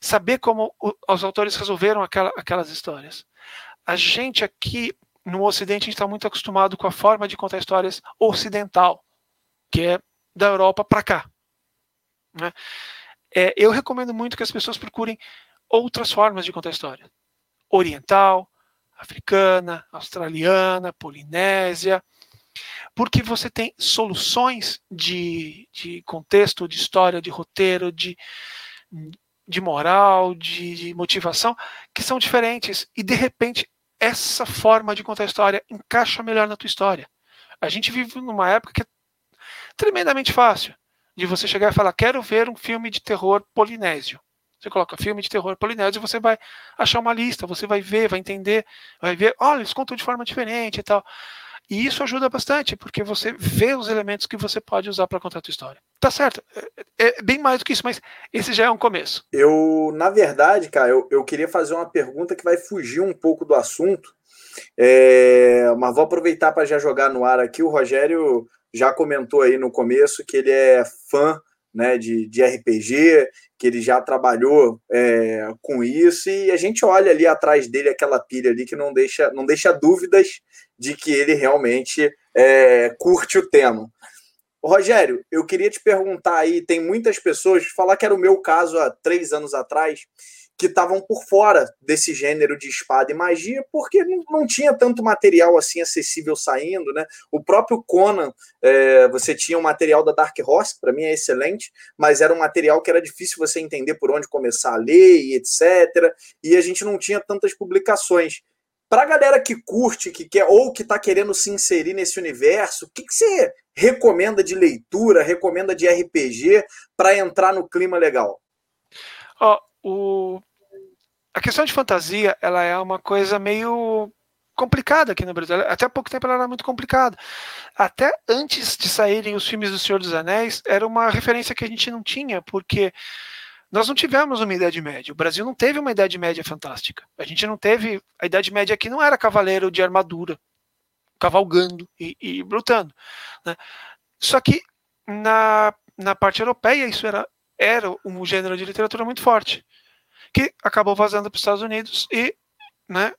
saber como os autores resolveram aquela, aquelas histórias. A gente aqui no Ocidente está muito acostumado com a forma de contar histórias ocidental, que é da Europa para cá. Né? É, eu recomendo muito que as pessoas procurem outras formas de contar história. Oriental, africana, australiana, polinésia, porque você tem soluções de, de contexto, de história, de roteiro, de, de moral, de, de motivação, que são diferentes. E de repente essa forma de contar a história encaixa melhor na tua história. A gente vive numa época que é tremendamente fácil de você chegar e falar: quero ver um filme de terror polinésio. Você coloca filme de terror polinésio e você vai achar uma lista, você vai ver, vai entender, vai ver, olha, eles contam de forma diferente e tal. E isso ajuda bastante, porque você vê os elementos que você pode usar para contar a tua história. Tá certo, é, é, bem mais do que isso, mas esse já é um começo. Eu, na verdade, cara, eu, eu queria fazer uma pergunta que vai fugir um pouco do assunto, é, mas vou aproveitar para já jogar no ar aqui. O Rogério já comentou aí no começo que ele é fã né, de, de RPG, que ele já trabalhou é, com isso, e a gente olha ali atrás dele aquela pilha ali que não deixa, não deixa dúvidas de que ele realmente é, curte o tema. Rogério, eu queria te perguntar aí, tem muitas pessoas, falar que era o meu caso há três anos atrás, que estavam por fora desse gênero de espada e magia, porque não, tinha tanto material assim acessível saindo, né? O próprio Conan, é, você tinha um material da Dark Horse, para mim é excelente, mas era um material que era difícil você entender por onde começar a ler e etc. E a gente não tinha tantas publicações. Para a galera que curte, que quer ou que está querendo se inserir nesse universo, o que, que você recomenda de leitura, recomenda de RPG para entrar no clima legal? Oh, o... A questão de fantasia ela é uma coisa meio complicada aqui no Brasil. Até pouco tempo ela era muito complicada. Até antes de saírem os filmes do Senhor dos Anéis, era uma referência que a gente não tinha, porque nós não tivemos uma Idade Média. O Brasil não teve uma Idade Média fantástica. A gente não teve. A Idade Média aqui não era cavaleiro de armadura, cavalgando e, e lutando. Né? Só que na, na parte europeia isso era, era um gênero de literatura muito forte, que acabou vazando para os Estados Unidos e né,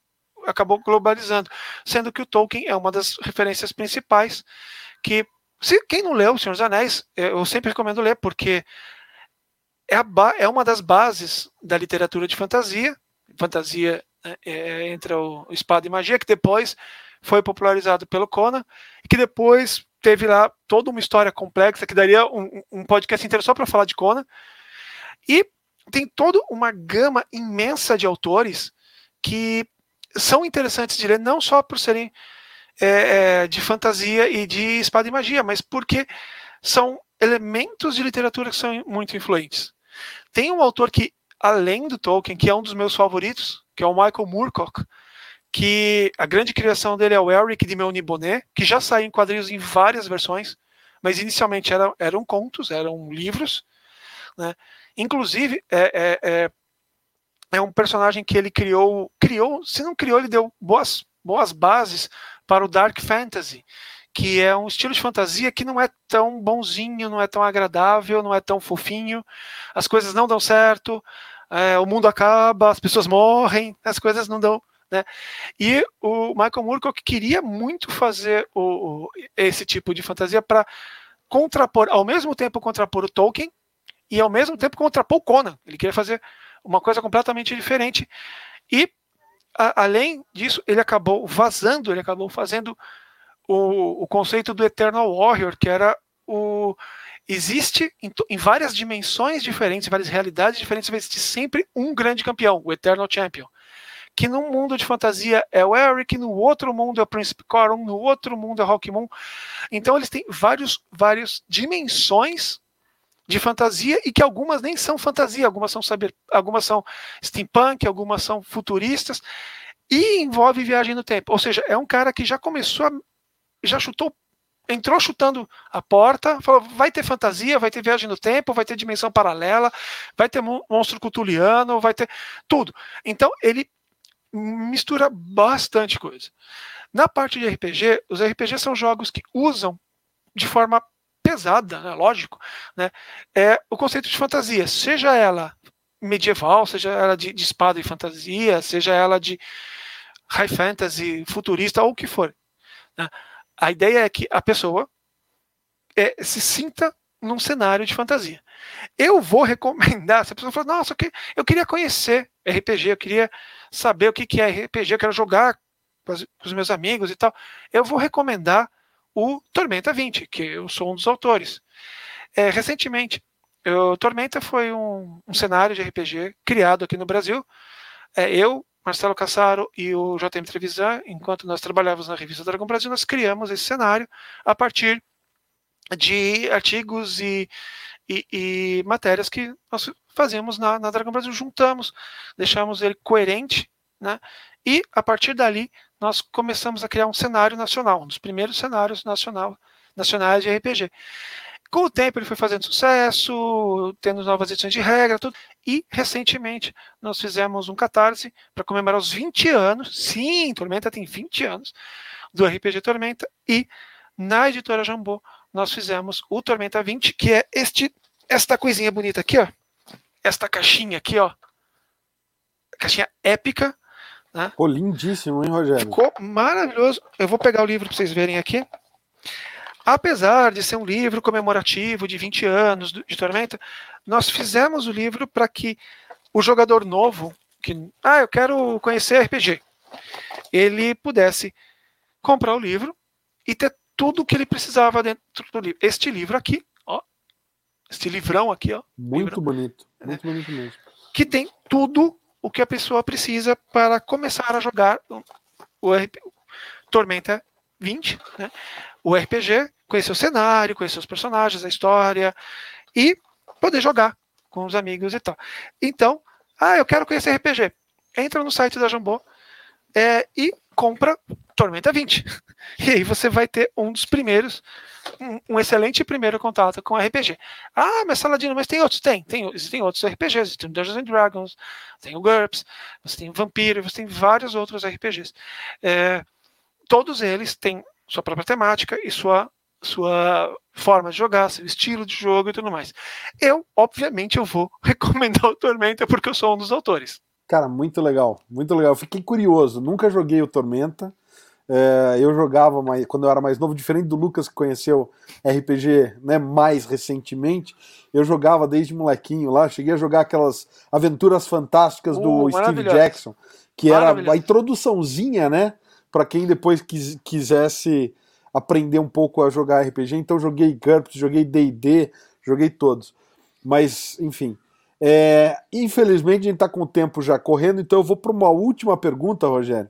acabou globalizando. Sendo que o Tolkien é uma das referências principais que. Se, quem não leu O Senhor dos Anéis, eu sempre recomendo ler, porque é, a, é uma das bases da literatura de fantasia, fantasia né, é, entre o espada e magia, que depois foi popularizado pelo Conan, e que depois teve lá toda uma história complexa que daria um, um podcast inteiro só para falar de Conan. E tem toda uma gama imensa de autores que são interessantes de ler, não só por serem é, é, de fantasia e de espada e magia, mas porque são elementos de literatura que são muito influentes. Tem um autor que, além do Tolkien, que é um dos meus favoritos, que é o Michael Moorcock, que a grande criação dele é o Eric de Meunibonet, que já saiu em quadrinhos em várias versões, mas inicialmente era, eram contos, eram livros. Né? Inclusive, é, é, é, é um personagem que ele criou, criou, se não criou, ele deu boas, boas bases para o Dark Fantasy, que é um estilo de fantasia que não é tão bonzinho, não é tão agradável, não é tão fofinho, as coisas não dão certo, é, o mundo acaba, as pessoas morrem, as coisas não dão né? E o Michael Moorcock queria muito fazer o, o esse tipo de fantasia para contrapor, ao mesmo tempo contrapor o Tolkien e ao mesmo tempo contrapor o Conan. Ele queria fazer uma coisa completamente diferente. E, a, além disso, ele acabou vazando, ele acabou fazendo o, o conceito do Eternal Warrior, que era o. Existe em, em várias dimensões diferentes, várias realidades diferentes, vai existir sempre um grande campeão, o Eternal Champion que num mundo de fantasia é o Eric, no outro mundo é o Príncipe Coron, no outro mundo é Rockmoon. Então eles têm vários, várias dimensões de fantasia e que algumas nem são fantasia, algumas são saber, algumas são steampunk, algumas são futuristas e envolve viagem no tempo. Ou seja, é um cara que já começou a, já chutou entrou chutando a porta, falou: vai ter fantasia, vai ter viagem no tempo, vai ter dimensão paralela, vai ter monstro cutuliano, vai ter tudo. Então ele mistura bastante coisa. Na parte de RPG, os RPGs são jogos que usam de forma pesada, né, lógico, né, é o conceito de fantasia, seja ela medieval, seja ela de, de espada e fantasia, seja ela de high fantasy, futurista ou o que for. Né. A ideia é que a pessoa é, se sinta num cenário de fantasia. Eu vou recomendar, se a pessoa fala, nossa, eu queria conhecer RPG, eu queria saber o que, é RPG, eu quero jogar com, os meus amigos e tal, eu vou recomendar o Tormenta 20, que eu sou um dos autores. É, recentemente, o Tormenta foi um, um, cenário de RPG criado aqui no Brasil. É, eu, Marcelo Cassaro e o JM Trevisan, enquanto nós trabalhávamos na revista Dragão Brasil, nós criamos esse cenário a partir de artigos e, e, e matérias que nós fazemos na, na Dragão Brasil, juntamos, deixamos ele coerente, né? E a partir dali nós começamos a criar um cenário nacional, um dos primeiros cenários nacional, nacionais de RPG. Com o tempo ele foi fazendo sucesso, tendo novas edições de regra, tudo. E recentemente nós fizemos um catarse para comemorar os 20 anos. Sim, Tormenta tem 20 anos do RPG Tormenta. E na editora Jambô nós fizemos o Tormenta 20, que é este esta coisinha bonita aqui, ó esta caixinha aqui, ó. Caixinha épica. Né? Pô, lindíssimo, hein, Rogério? Ficou maravilhoso. Eu vou pegar o livro para vocês verem aqui. Apesar de ser um livro comemorativo de 20 anos de Tormenta, nós fizemos o livro para que o jogador novo, que, ah, eu quero conhecer RPG, ele pudesse comprar o livro e ter tudo o que ele precisava dentro do livro. Este livro aqui este livrão aqui, ó. Muito livrão, bonito, muito né? bonito mesmo. Que tem tudo o que a pessoa precisa para começar a jogar o RP, Tormenta 20, né? O RPG, conhecer o cenário, conhecer os personagens, a história e poder jogar com os amigos e tal. Então, ah, eu quero conhecer RPG. Entra no site da Jambô é, e compra Tormenta 20. E aí você vai ter um dos primeiros, um, um, excelente primeiro contato com RPG. Ah, mas Saladino, mas tem outros? Tem, tem existem outros RPGs, tem Dungeons and Dragons, tem o GURPS, você tem Vampiro, você tem vários outros RPGs. É, todos eles têm sua própria temática e sua sua forma de jogar, seu estilo de jogo e tudo mais. Eu, obviamente, eu vou recomendar o Tormenta porque eu sou um dos autores. Cara, muito legal, muito legal. Fiquei curioso, nunca joguei o Tormenta. É, eu jogava mais, quando eu era mais novo, diferente do Lucas que conheceu RPG né, mais recentemente, eu jogava desde molequinho lá, cheguei a jogar aquelas aventuras fantásticas uh, do Steve Jackson, que era a introduçãozinha, né, para quem depois quis, quisesse aprender um pouco a jogar RPG, então joguei GURPS, joguei D&D, joguei todos. Mas, enfim. É, infelizmente a gente está com o tempo já correndo, então eu vou para uma última pergunta, Rogério,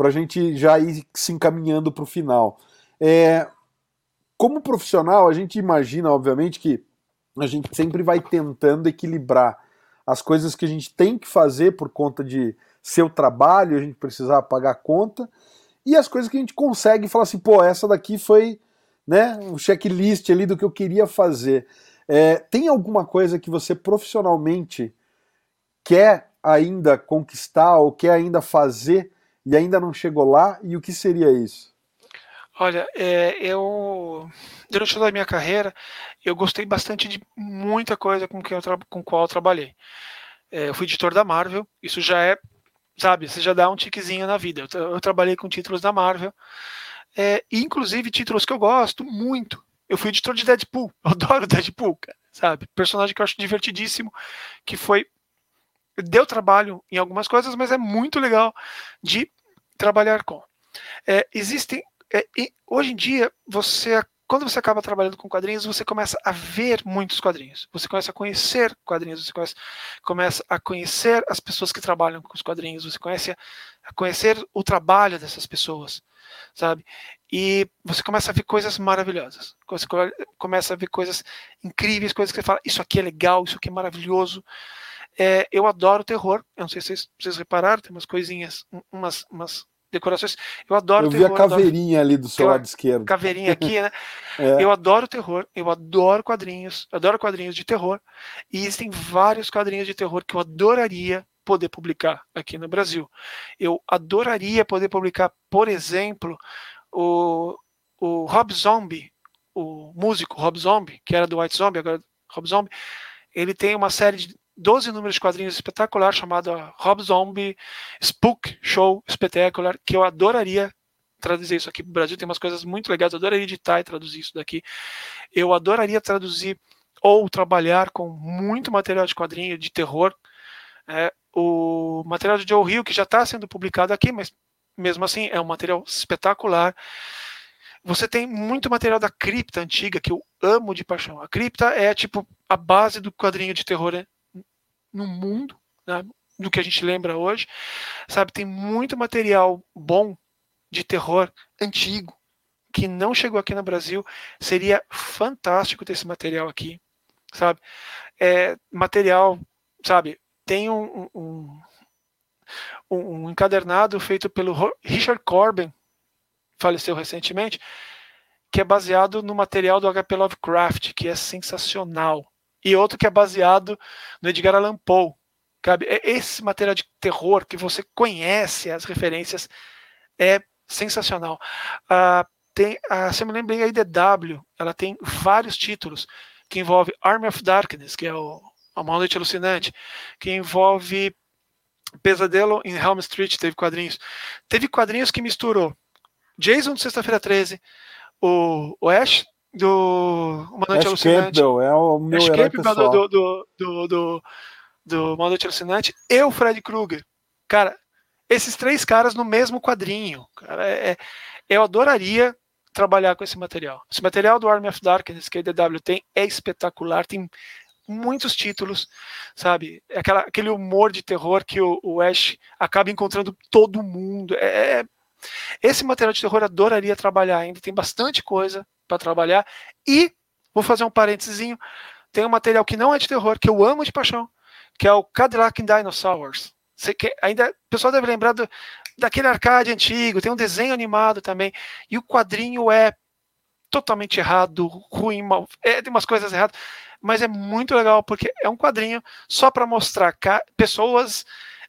para a gente já ir se encaminhando para o final. É, como profissional, a gente imagina, obviamente, que a gente sempre vai tentando equilibrar as coisas que a gente tem que fazer por conta de seu trabalho, a gente precisar pagar a conta, e as coisas que a gente consegue falar assim, pô, essa daqui foi né, um checklist ali do que eu queria fazer. É, tem alguma coisa que você profissionalmente quer ainda conquistar ou quer ainda fazer e ainda não chegou lá? E o que seria isso? Olha, é, eu durante toda a minha carreira eu gostei bastante de muita coisa com que eu com qual eu trabalhei. É, eu fui editor da Marvel, isso já é sabe? Você já dá um tiquezinho na vida. Eu, eu trabalhei com títulos da Marvel, é, inclusive títulos que eu gosto muito. Eu fui editor de Deadpool, eu adoro Deadpool, cara, sabe? Personagem que eu acho divertidíssimo, que foi deu trabalho em algumas coisas, mas é muito legal de trabalhar com. É, existem é, hoje em dia você quando você acaba trabalhando com quadrinhos, você começa a ver muitos quadrinhos. Você começa a conhecer quadrinhos, você começa, a conhecer as pessoas que trabalham com os quadrinhos, você começa a conhecer o trabalho dessas pessoas, sabe? E você começa a ver coisas maravilhosas. Você começa a ver coisas incríveis, coisas que você fala, isso aqui é legal, isso aqui é maravilhoso. É, eu adoro terror. Eu não sei se vocês, vocês repararam, tem umas coisinhas, umas, umas decorações. Eu adoro eu terror. Eu vi a caveirinha adoro... ali do seu lado esquerdo. Caveirinha aqui, né? é. Eu adoro terror, eu adoro quadrinhos, adoro quadrinhos de terror. E existem vários quadrinhos de terror que eu adoraria poder publicar aqui no Brasil. Eu adoraria poder publicar, por exemplo, o, o Rob Zombie, o músico Rob Zombie, que era do White Zombie, agora Rob Zombie, ele tem uma série de 12 números de quadrinhos espetacular chamado Rob Zombie Spook Show Espetacular, que eu adoraria traduzir isso aqui para o Brasil. Tem umas coisas muito legais, eu adoraria editar e traduzir isso daqui. Eu adoraria traduzir ou trabalhar com muito material de quadrinho de terror. É, o material de Joe Hill, que já está sendo publicado aqui, mas mesmo assim é um material espetacular. Você tem muito material da cripta antiga que eu amo de paixão. A cripta é tipo a base do quadrinho de terror né? No mundo, né, do que a gente lembra hoje. Sabe, tem muito material bom de terror antigo que não chegou aqui no Brasil. Seria fantástico ter esse material aqui, sabe? É, material, sabe? Tem um, um, um encadernado feito pelo Richard Corbin, faleceu recentemente, que é baseado no material do HP Lovecraft, que é sensacional e outro que é baseado no Edgar Allan Poe. Sabe? É esse material de terror que você conhece as referências é sensacional. Tem, se eu me lembro bem, a IDW ela tem vários títulos que envolve Army of Darkness, que é o, Uma Noite Alucinante, que envolve Pesadelo em Helm Street, teve quadrinhos. Teve quadrinhos que misturou Jason de Sexta-feira 13, o, o Ash do Uma Noite Alucinante. Campbell, é o meu Ash herói pessoal. Do, do, do, do, do Uma Noite Alucinante e o Fred Krueger. Cara, esses três caras no mesmo quadrinho. Cara, é, é eu adoraria trabalhar com esse material. Esse material do Army of Darkness que a IDW tem é espetacular, tem muitos títulos, sabe? É aquela, aquele humor de terror que o, o Ash acaba encontrando todo mundo. É, é, esse material de terror eu adoraria trabalhar ainda, tem bastante coisa para trabalhar. E, vou fazer um parênteses, tem um material que não é de terror, que eu amo de paixão, que é o Cadillac Dinosaurs. Você que, ainda, o pessoal deve lembrar do, daquele arcade antigo, tem um desenho animado também, e o quadrinho é totalmente errado, ruim, mal, é, tem umas coisas erradas, mas é muito legal porque é um quadrinho só para mostrar pessoas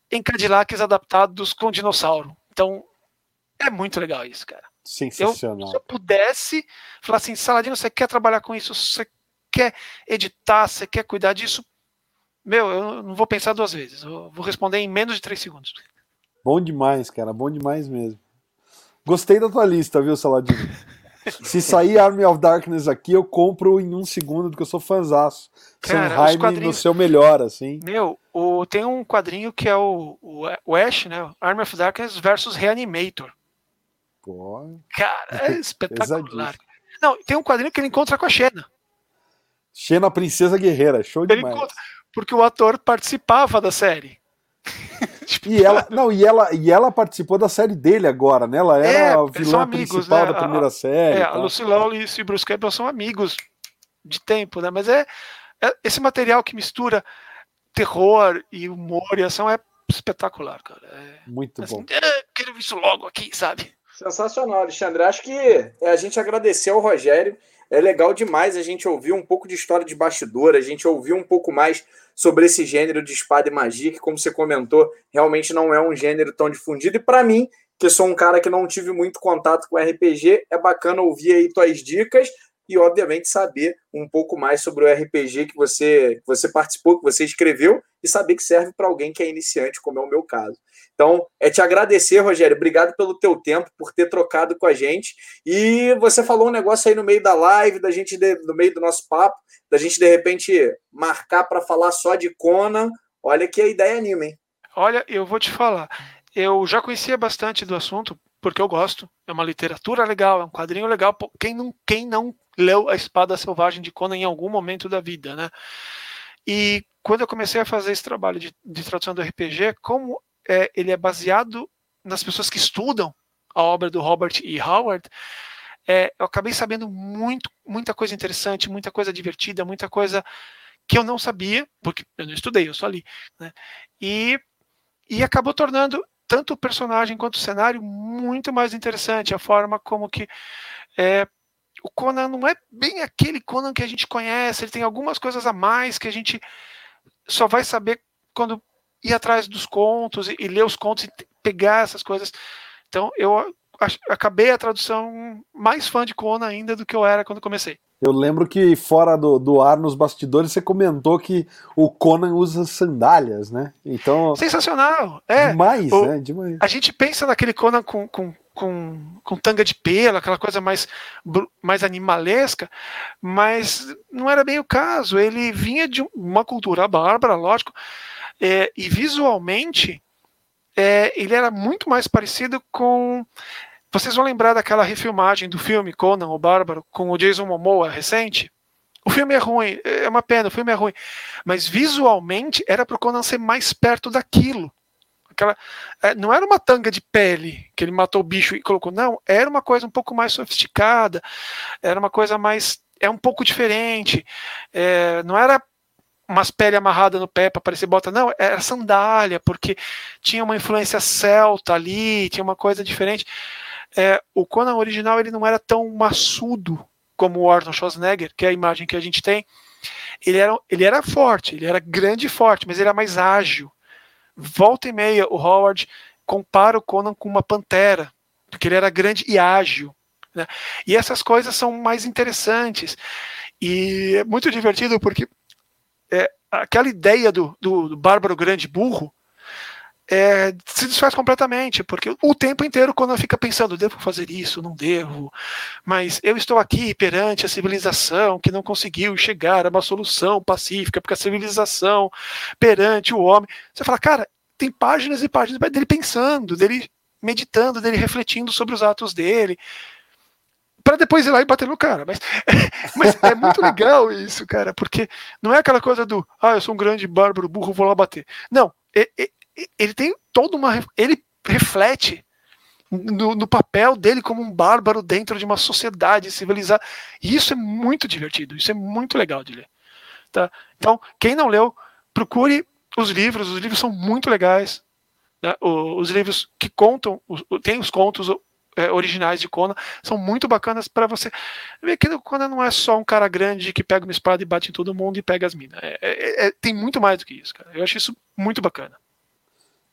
em Cadillacs adaptados com dinossauro. Então, é muito legal isso, cara. Sensacional. Eu, se eu pudesse falar assim, Saladino, você quer trabalhar com isso? Você quer editar? Você quer cuidar disso? Meu, eu não vou pensar duas vezes. Eu vou responder em menos de três segundos. Bom demais, cara. Bom demais mesmo. Gostei da tua lista, viu, Saladino? Se sair Army of Darkness aqui, eu compro em um segundo, porque eu sou fãzaço. Sanheim quadrinhos... no seu melhor, assim. Meu, o... tem um quadrinho que é o, o Ash, né? Army of Darkness versus Reanimator. Pô. Cara, é espetacular. Não, tem um quadrinho que ele encontra com a Xena. Xena Princesa Guerreira, show ele demais. Encontra, porque o ator participava da série. e ela, não, e ela, e ela participou da série dele agora, né? Ela era é, a vilã amigos, principal né? da primeira a, série. É, a Lucy Lawless e o Bruce Campbell são amigos de tempo, né? Mas é, é esse material que mistura terror e humor e ação é espetacular, cara. É, Muito assim, bom. É, quero isso logo aqui, sabe? Sensacional, Alexandre. Acho que é a gente agradecer ao Rogério. É legal demais a gente ouvir um pouco de história de bastidor, a gente ouvir um pouco mais sobre esse gênero de espada e magia, que, como você comentou, realmente não é um gênero tão difundido. E para mim, que sou um cara que não tive muito contato com RPG, é bacana ouvir aí tuas dicas e, obviamente, saber um pouco mais sobre o RPG que você, que você participou, que você escreveu, e saber que serve para alguém que é iniciante, como é o meu caso. Então, é te agradecer, Rogério. Obrigado pelo teu tempo, por ter trocado com a gente. E você falou um negócio aí no meio da live, da gente no meio do nosso papo, da gente de repente marcar para falar só de Conan. Olha que a ideia anima, hein? Olha, eu vou te falar. Eu já conhecia bastante do assunto, porque eu gosto. É uma literatura legal, é um quadrinho legal. Quem não, quem não leu A Espada Selvagem de Conan em algum momento da vida, né? E quando eu comecei a fazer esse trabalho de, de tradução do RPG, como é, ele é baseado nas pessoas que estudam a obra do Robert E. Howard, é, eu acabei sabendo muito, muita coisa interessante, muita coisa divertida, muita coisa que eu não sabia, porque eu não estudei, eu só li. Né? E, e acabou tornando tanto o personagem quanto o cenário muito mais interessante, a forma como que é, o Conan não é bem aquele Conan que a gente conhece, ele tem algumas coisas a mais que a gente só vai saber quando ir atrás dos contos e, e ler os contos e pegar essas coisas. Então eu acabei a tradução mais fã de Conan ainda do que eu era quando comecei. Eu lembro que fora do, do ar, nos bastidores, você comentou que o Conan usa sandálias, né? Então. Sensacional! É. Demais, o, né? Demais. A gente pensa naquele Conan com, com, com, com tanga de pelo, aquela coisa mais, mais animalesca, mas não era bem o caso. Ele vinha de uma cultura bárbara, lógico, é, e visualmente é, ele era muito mais parecido com. Vocês vão lembrar daquela refilmagem do filme Conan o Bárbaro com o Jason Momoa recente? O filme é ruim, é uma pena, o filme é ruim. Mas visualmente era para o Conan ser mais perto daquilo. Aquela, é, não era uma tanga de pele que ele matou o bicho e colocou, não, era uma coisa um pouco mais sofisticada, era uma coisa mais. É um pouco diferente. É, não era umas pele amarrada no pé para parecer bota, não, era sandália, porque tinha uma influência celta ali, tinha uma coisa diferente. É, o Conan original ele não era tão maçudo como o Arnold Schwarzenegger, que é a imagem que a gente tem. Ele era, ele era forte, ele era grande e forte, mas ele era mais ágil volta e meia o Howard compara o Conan com uma pantera, porque ele era grande e ágil. Né? E essas coisas são mais interessantes. E é muito divertido porque é, aquela ideia do, do, do bárbaro grande burro é, se desfaz completamente, porque o tempo inteiro, quando fica pensando, devo fazer isso, não devo, mas eu estou aqui perante a civilização que não conseguiu chegar a uma solução pacífica, porque a civilização perante o homem. Você fala, cara, tem páginas e páginas dele pensando, dele meditando, dele refletindo sobre os atos dele para depois ir lá e bater no cara. Mas, mas é muito legal isso, cara, porque não é aquela coisa do, ah, eu sou um grande bárbaro burro, vou lá bater. Não, é, é, ele tem toda uma. Ele reflete no, no, papel dele como um bárbaro dentro de uma sociedade civilizada. E isso é muito divertido, isso é muito legal de ler. Tá? Então, quem não leu, procure os livros, os livros são muito legais. Né? Os livros que contam, tem os contos é, originais de Conan, são muito bacanas para você ver que Conan não é só um cara grande que pega uma espada e bate em todo mundo e pega as minas. É, é, é, tem muito mais do que isso, cara. Eu acho isso muito bacana.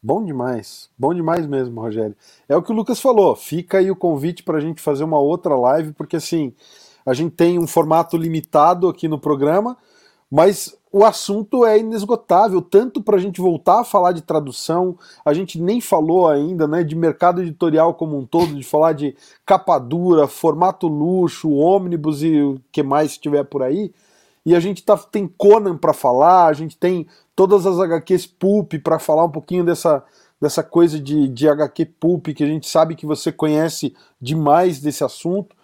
Bom demais, bom demais mesmo, Rogério. É o que o Lucas falou, fica aí o convite para a gente fazer uma outra live, porque assim, a gente tem um formato limitado aqui no programa, mas o assunto é inesgotável, tanto para a gente voltar a falar de tradução, a gente nem falou ainda né, de mercado editorial como um todo, de falar de capa dura, formato luxo, ônibus e o que mais estiver por aí. E a gente tá, tem Conan para falar, a gente tem todas as HQs Pulp para falar um pouquinho dessa, dessa coisa de, de HQ Pulp, que a gente sabe que você conhece demais desse assunto.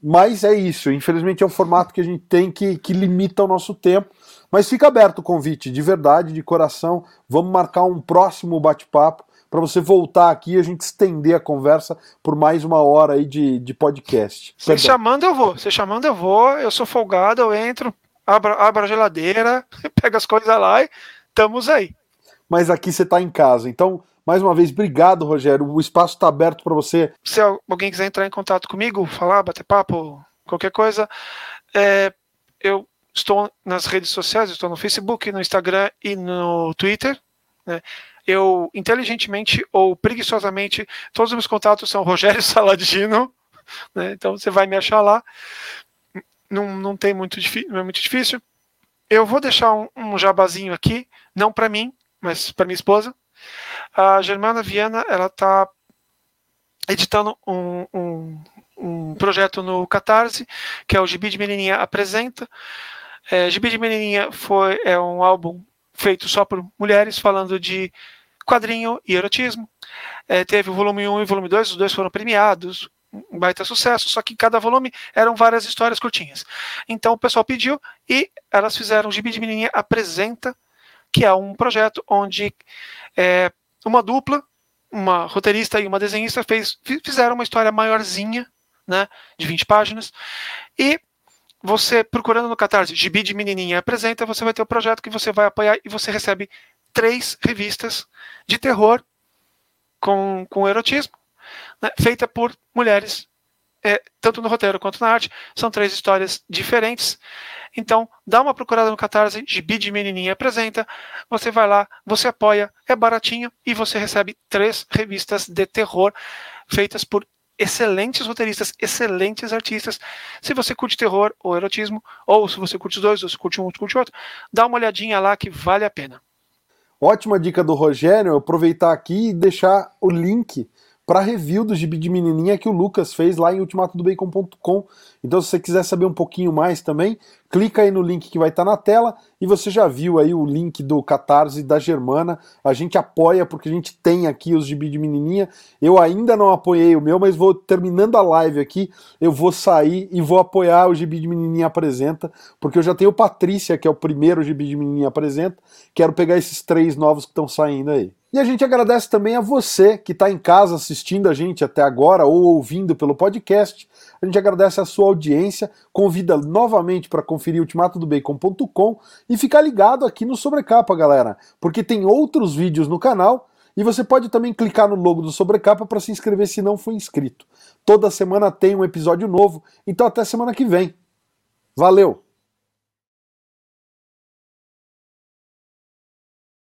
Mas é isso, infelizmente é um formato que a gente tem que, que limita o nosso tempo. Mas fica aberto o convite, de verdade, de coração. Vamos marcar um próximo bate-papo para você voltar aqui e a gente estender a conversa por mais uma hora aí de, de podcast. Você chamando eu vou, você chamando eu vou, eu sou folgado, eu entro, abro, abro a geladeira, pego as coisas lá e estamos aí. Mas aqui você está em casa, então mais uma vez, obrigado, Rogério. O espaço está aberto para você. Se alguém quiser entrar em contato comigo, falar, bater papo, qualquer coisa, é, eu estou nas redes sociais, estou no Facebook, no Instagram e no Twitter. Né? Eu, inteligentemente ou preguiçosamente, todos os meus contatos são Rogério Saladino, né? então você vai me achar lá. Não, não tem muito não é muito difícil. Eu vou deixar um, um jabazinho aqui, não para mim, mas para minha esposa. A Germana Viana, ela está editando um, um, um, projeto no Catarse, que é o Gibi de Menininha Apresenta. É, Gibi de Menininha foi, é um álbum feito só por mulheres, falando de quadrinho e erotismo. É, teve o volume 1 e o volume 2, os dois foram premiados, um baita sucesso, só que em cada volume eram várias histórias curtinhas. Então o pessoal pediu e elas fizeram o Gibi de Menininha Apresenta, que é um projeto onde é, uma dupla, uma roteirista e uma desenhista fez, fizeram uma história maiorzinha, né, de 20 páginas, e você procurando no Catarse Gibi de Menininha apresenta, você vai ter o um projeto que você vai apoiar e você recebe três revistas de terror com, com erotismo, né, feita por mulheres, é, tanto no roteiro quanto na arte. São três histórias diferentes. Então, dá uma procurada no Catarse, Gibi de Menininha apresenta, você vai lá, você apoia, é baratinho e você recebe três revistas de terror feitas por excelentes roteiristas, excelentes artistas. Se você curte terror ou erotismo, ou se você curte os dois, ou se curte um, ou curte outro, dá uma olhadinha lá que vale a pena. Ótima dica do Rogério, aproveitar aqui e deixar o link para review do Gibi de Menininha que o Lucas fez lá em ultimatodobacon.com. Então, se você quiser saber um pouquinho mais também, clica aí no link que vai estar tá na tela e você já viu aí o link do Catarse da Germana. A gente apoia porque a gente tem aqui os Gibi de Menininha. Eu ainda não apoiei o meu, mas vou terminando a live aqui, eu vou sair e vou apoiar o Gibi de Menininha apresenta, porque eu já tenho Patrícia, que é o primeiro Gibi de Menininha apresenta. Quero pegar esses três novos que estão saindo aí. E a gente agradece também a você que está em casa assistindo a gente até agora ou ouvindo pelo podcast. A gente agradece a sua audiência, convida novamente para conferir ultimatodobacon.com e ficar ligado aqui no Sobrecapa, galera, porque tem outros vídeos no canal e você pode também clicar no logo do Sobrecapa para se inscrever se não for inscrito. Toda semana tem um episódio novo, então até semana que vem. Valeu!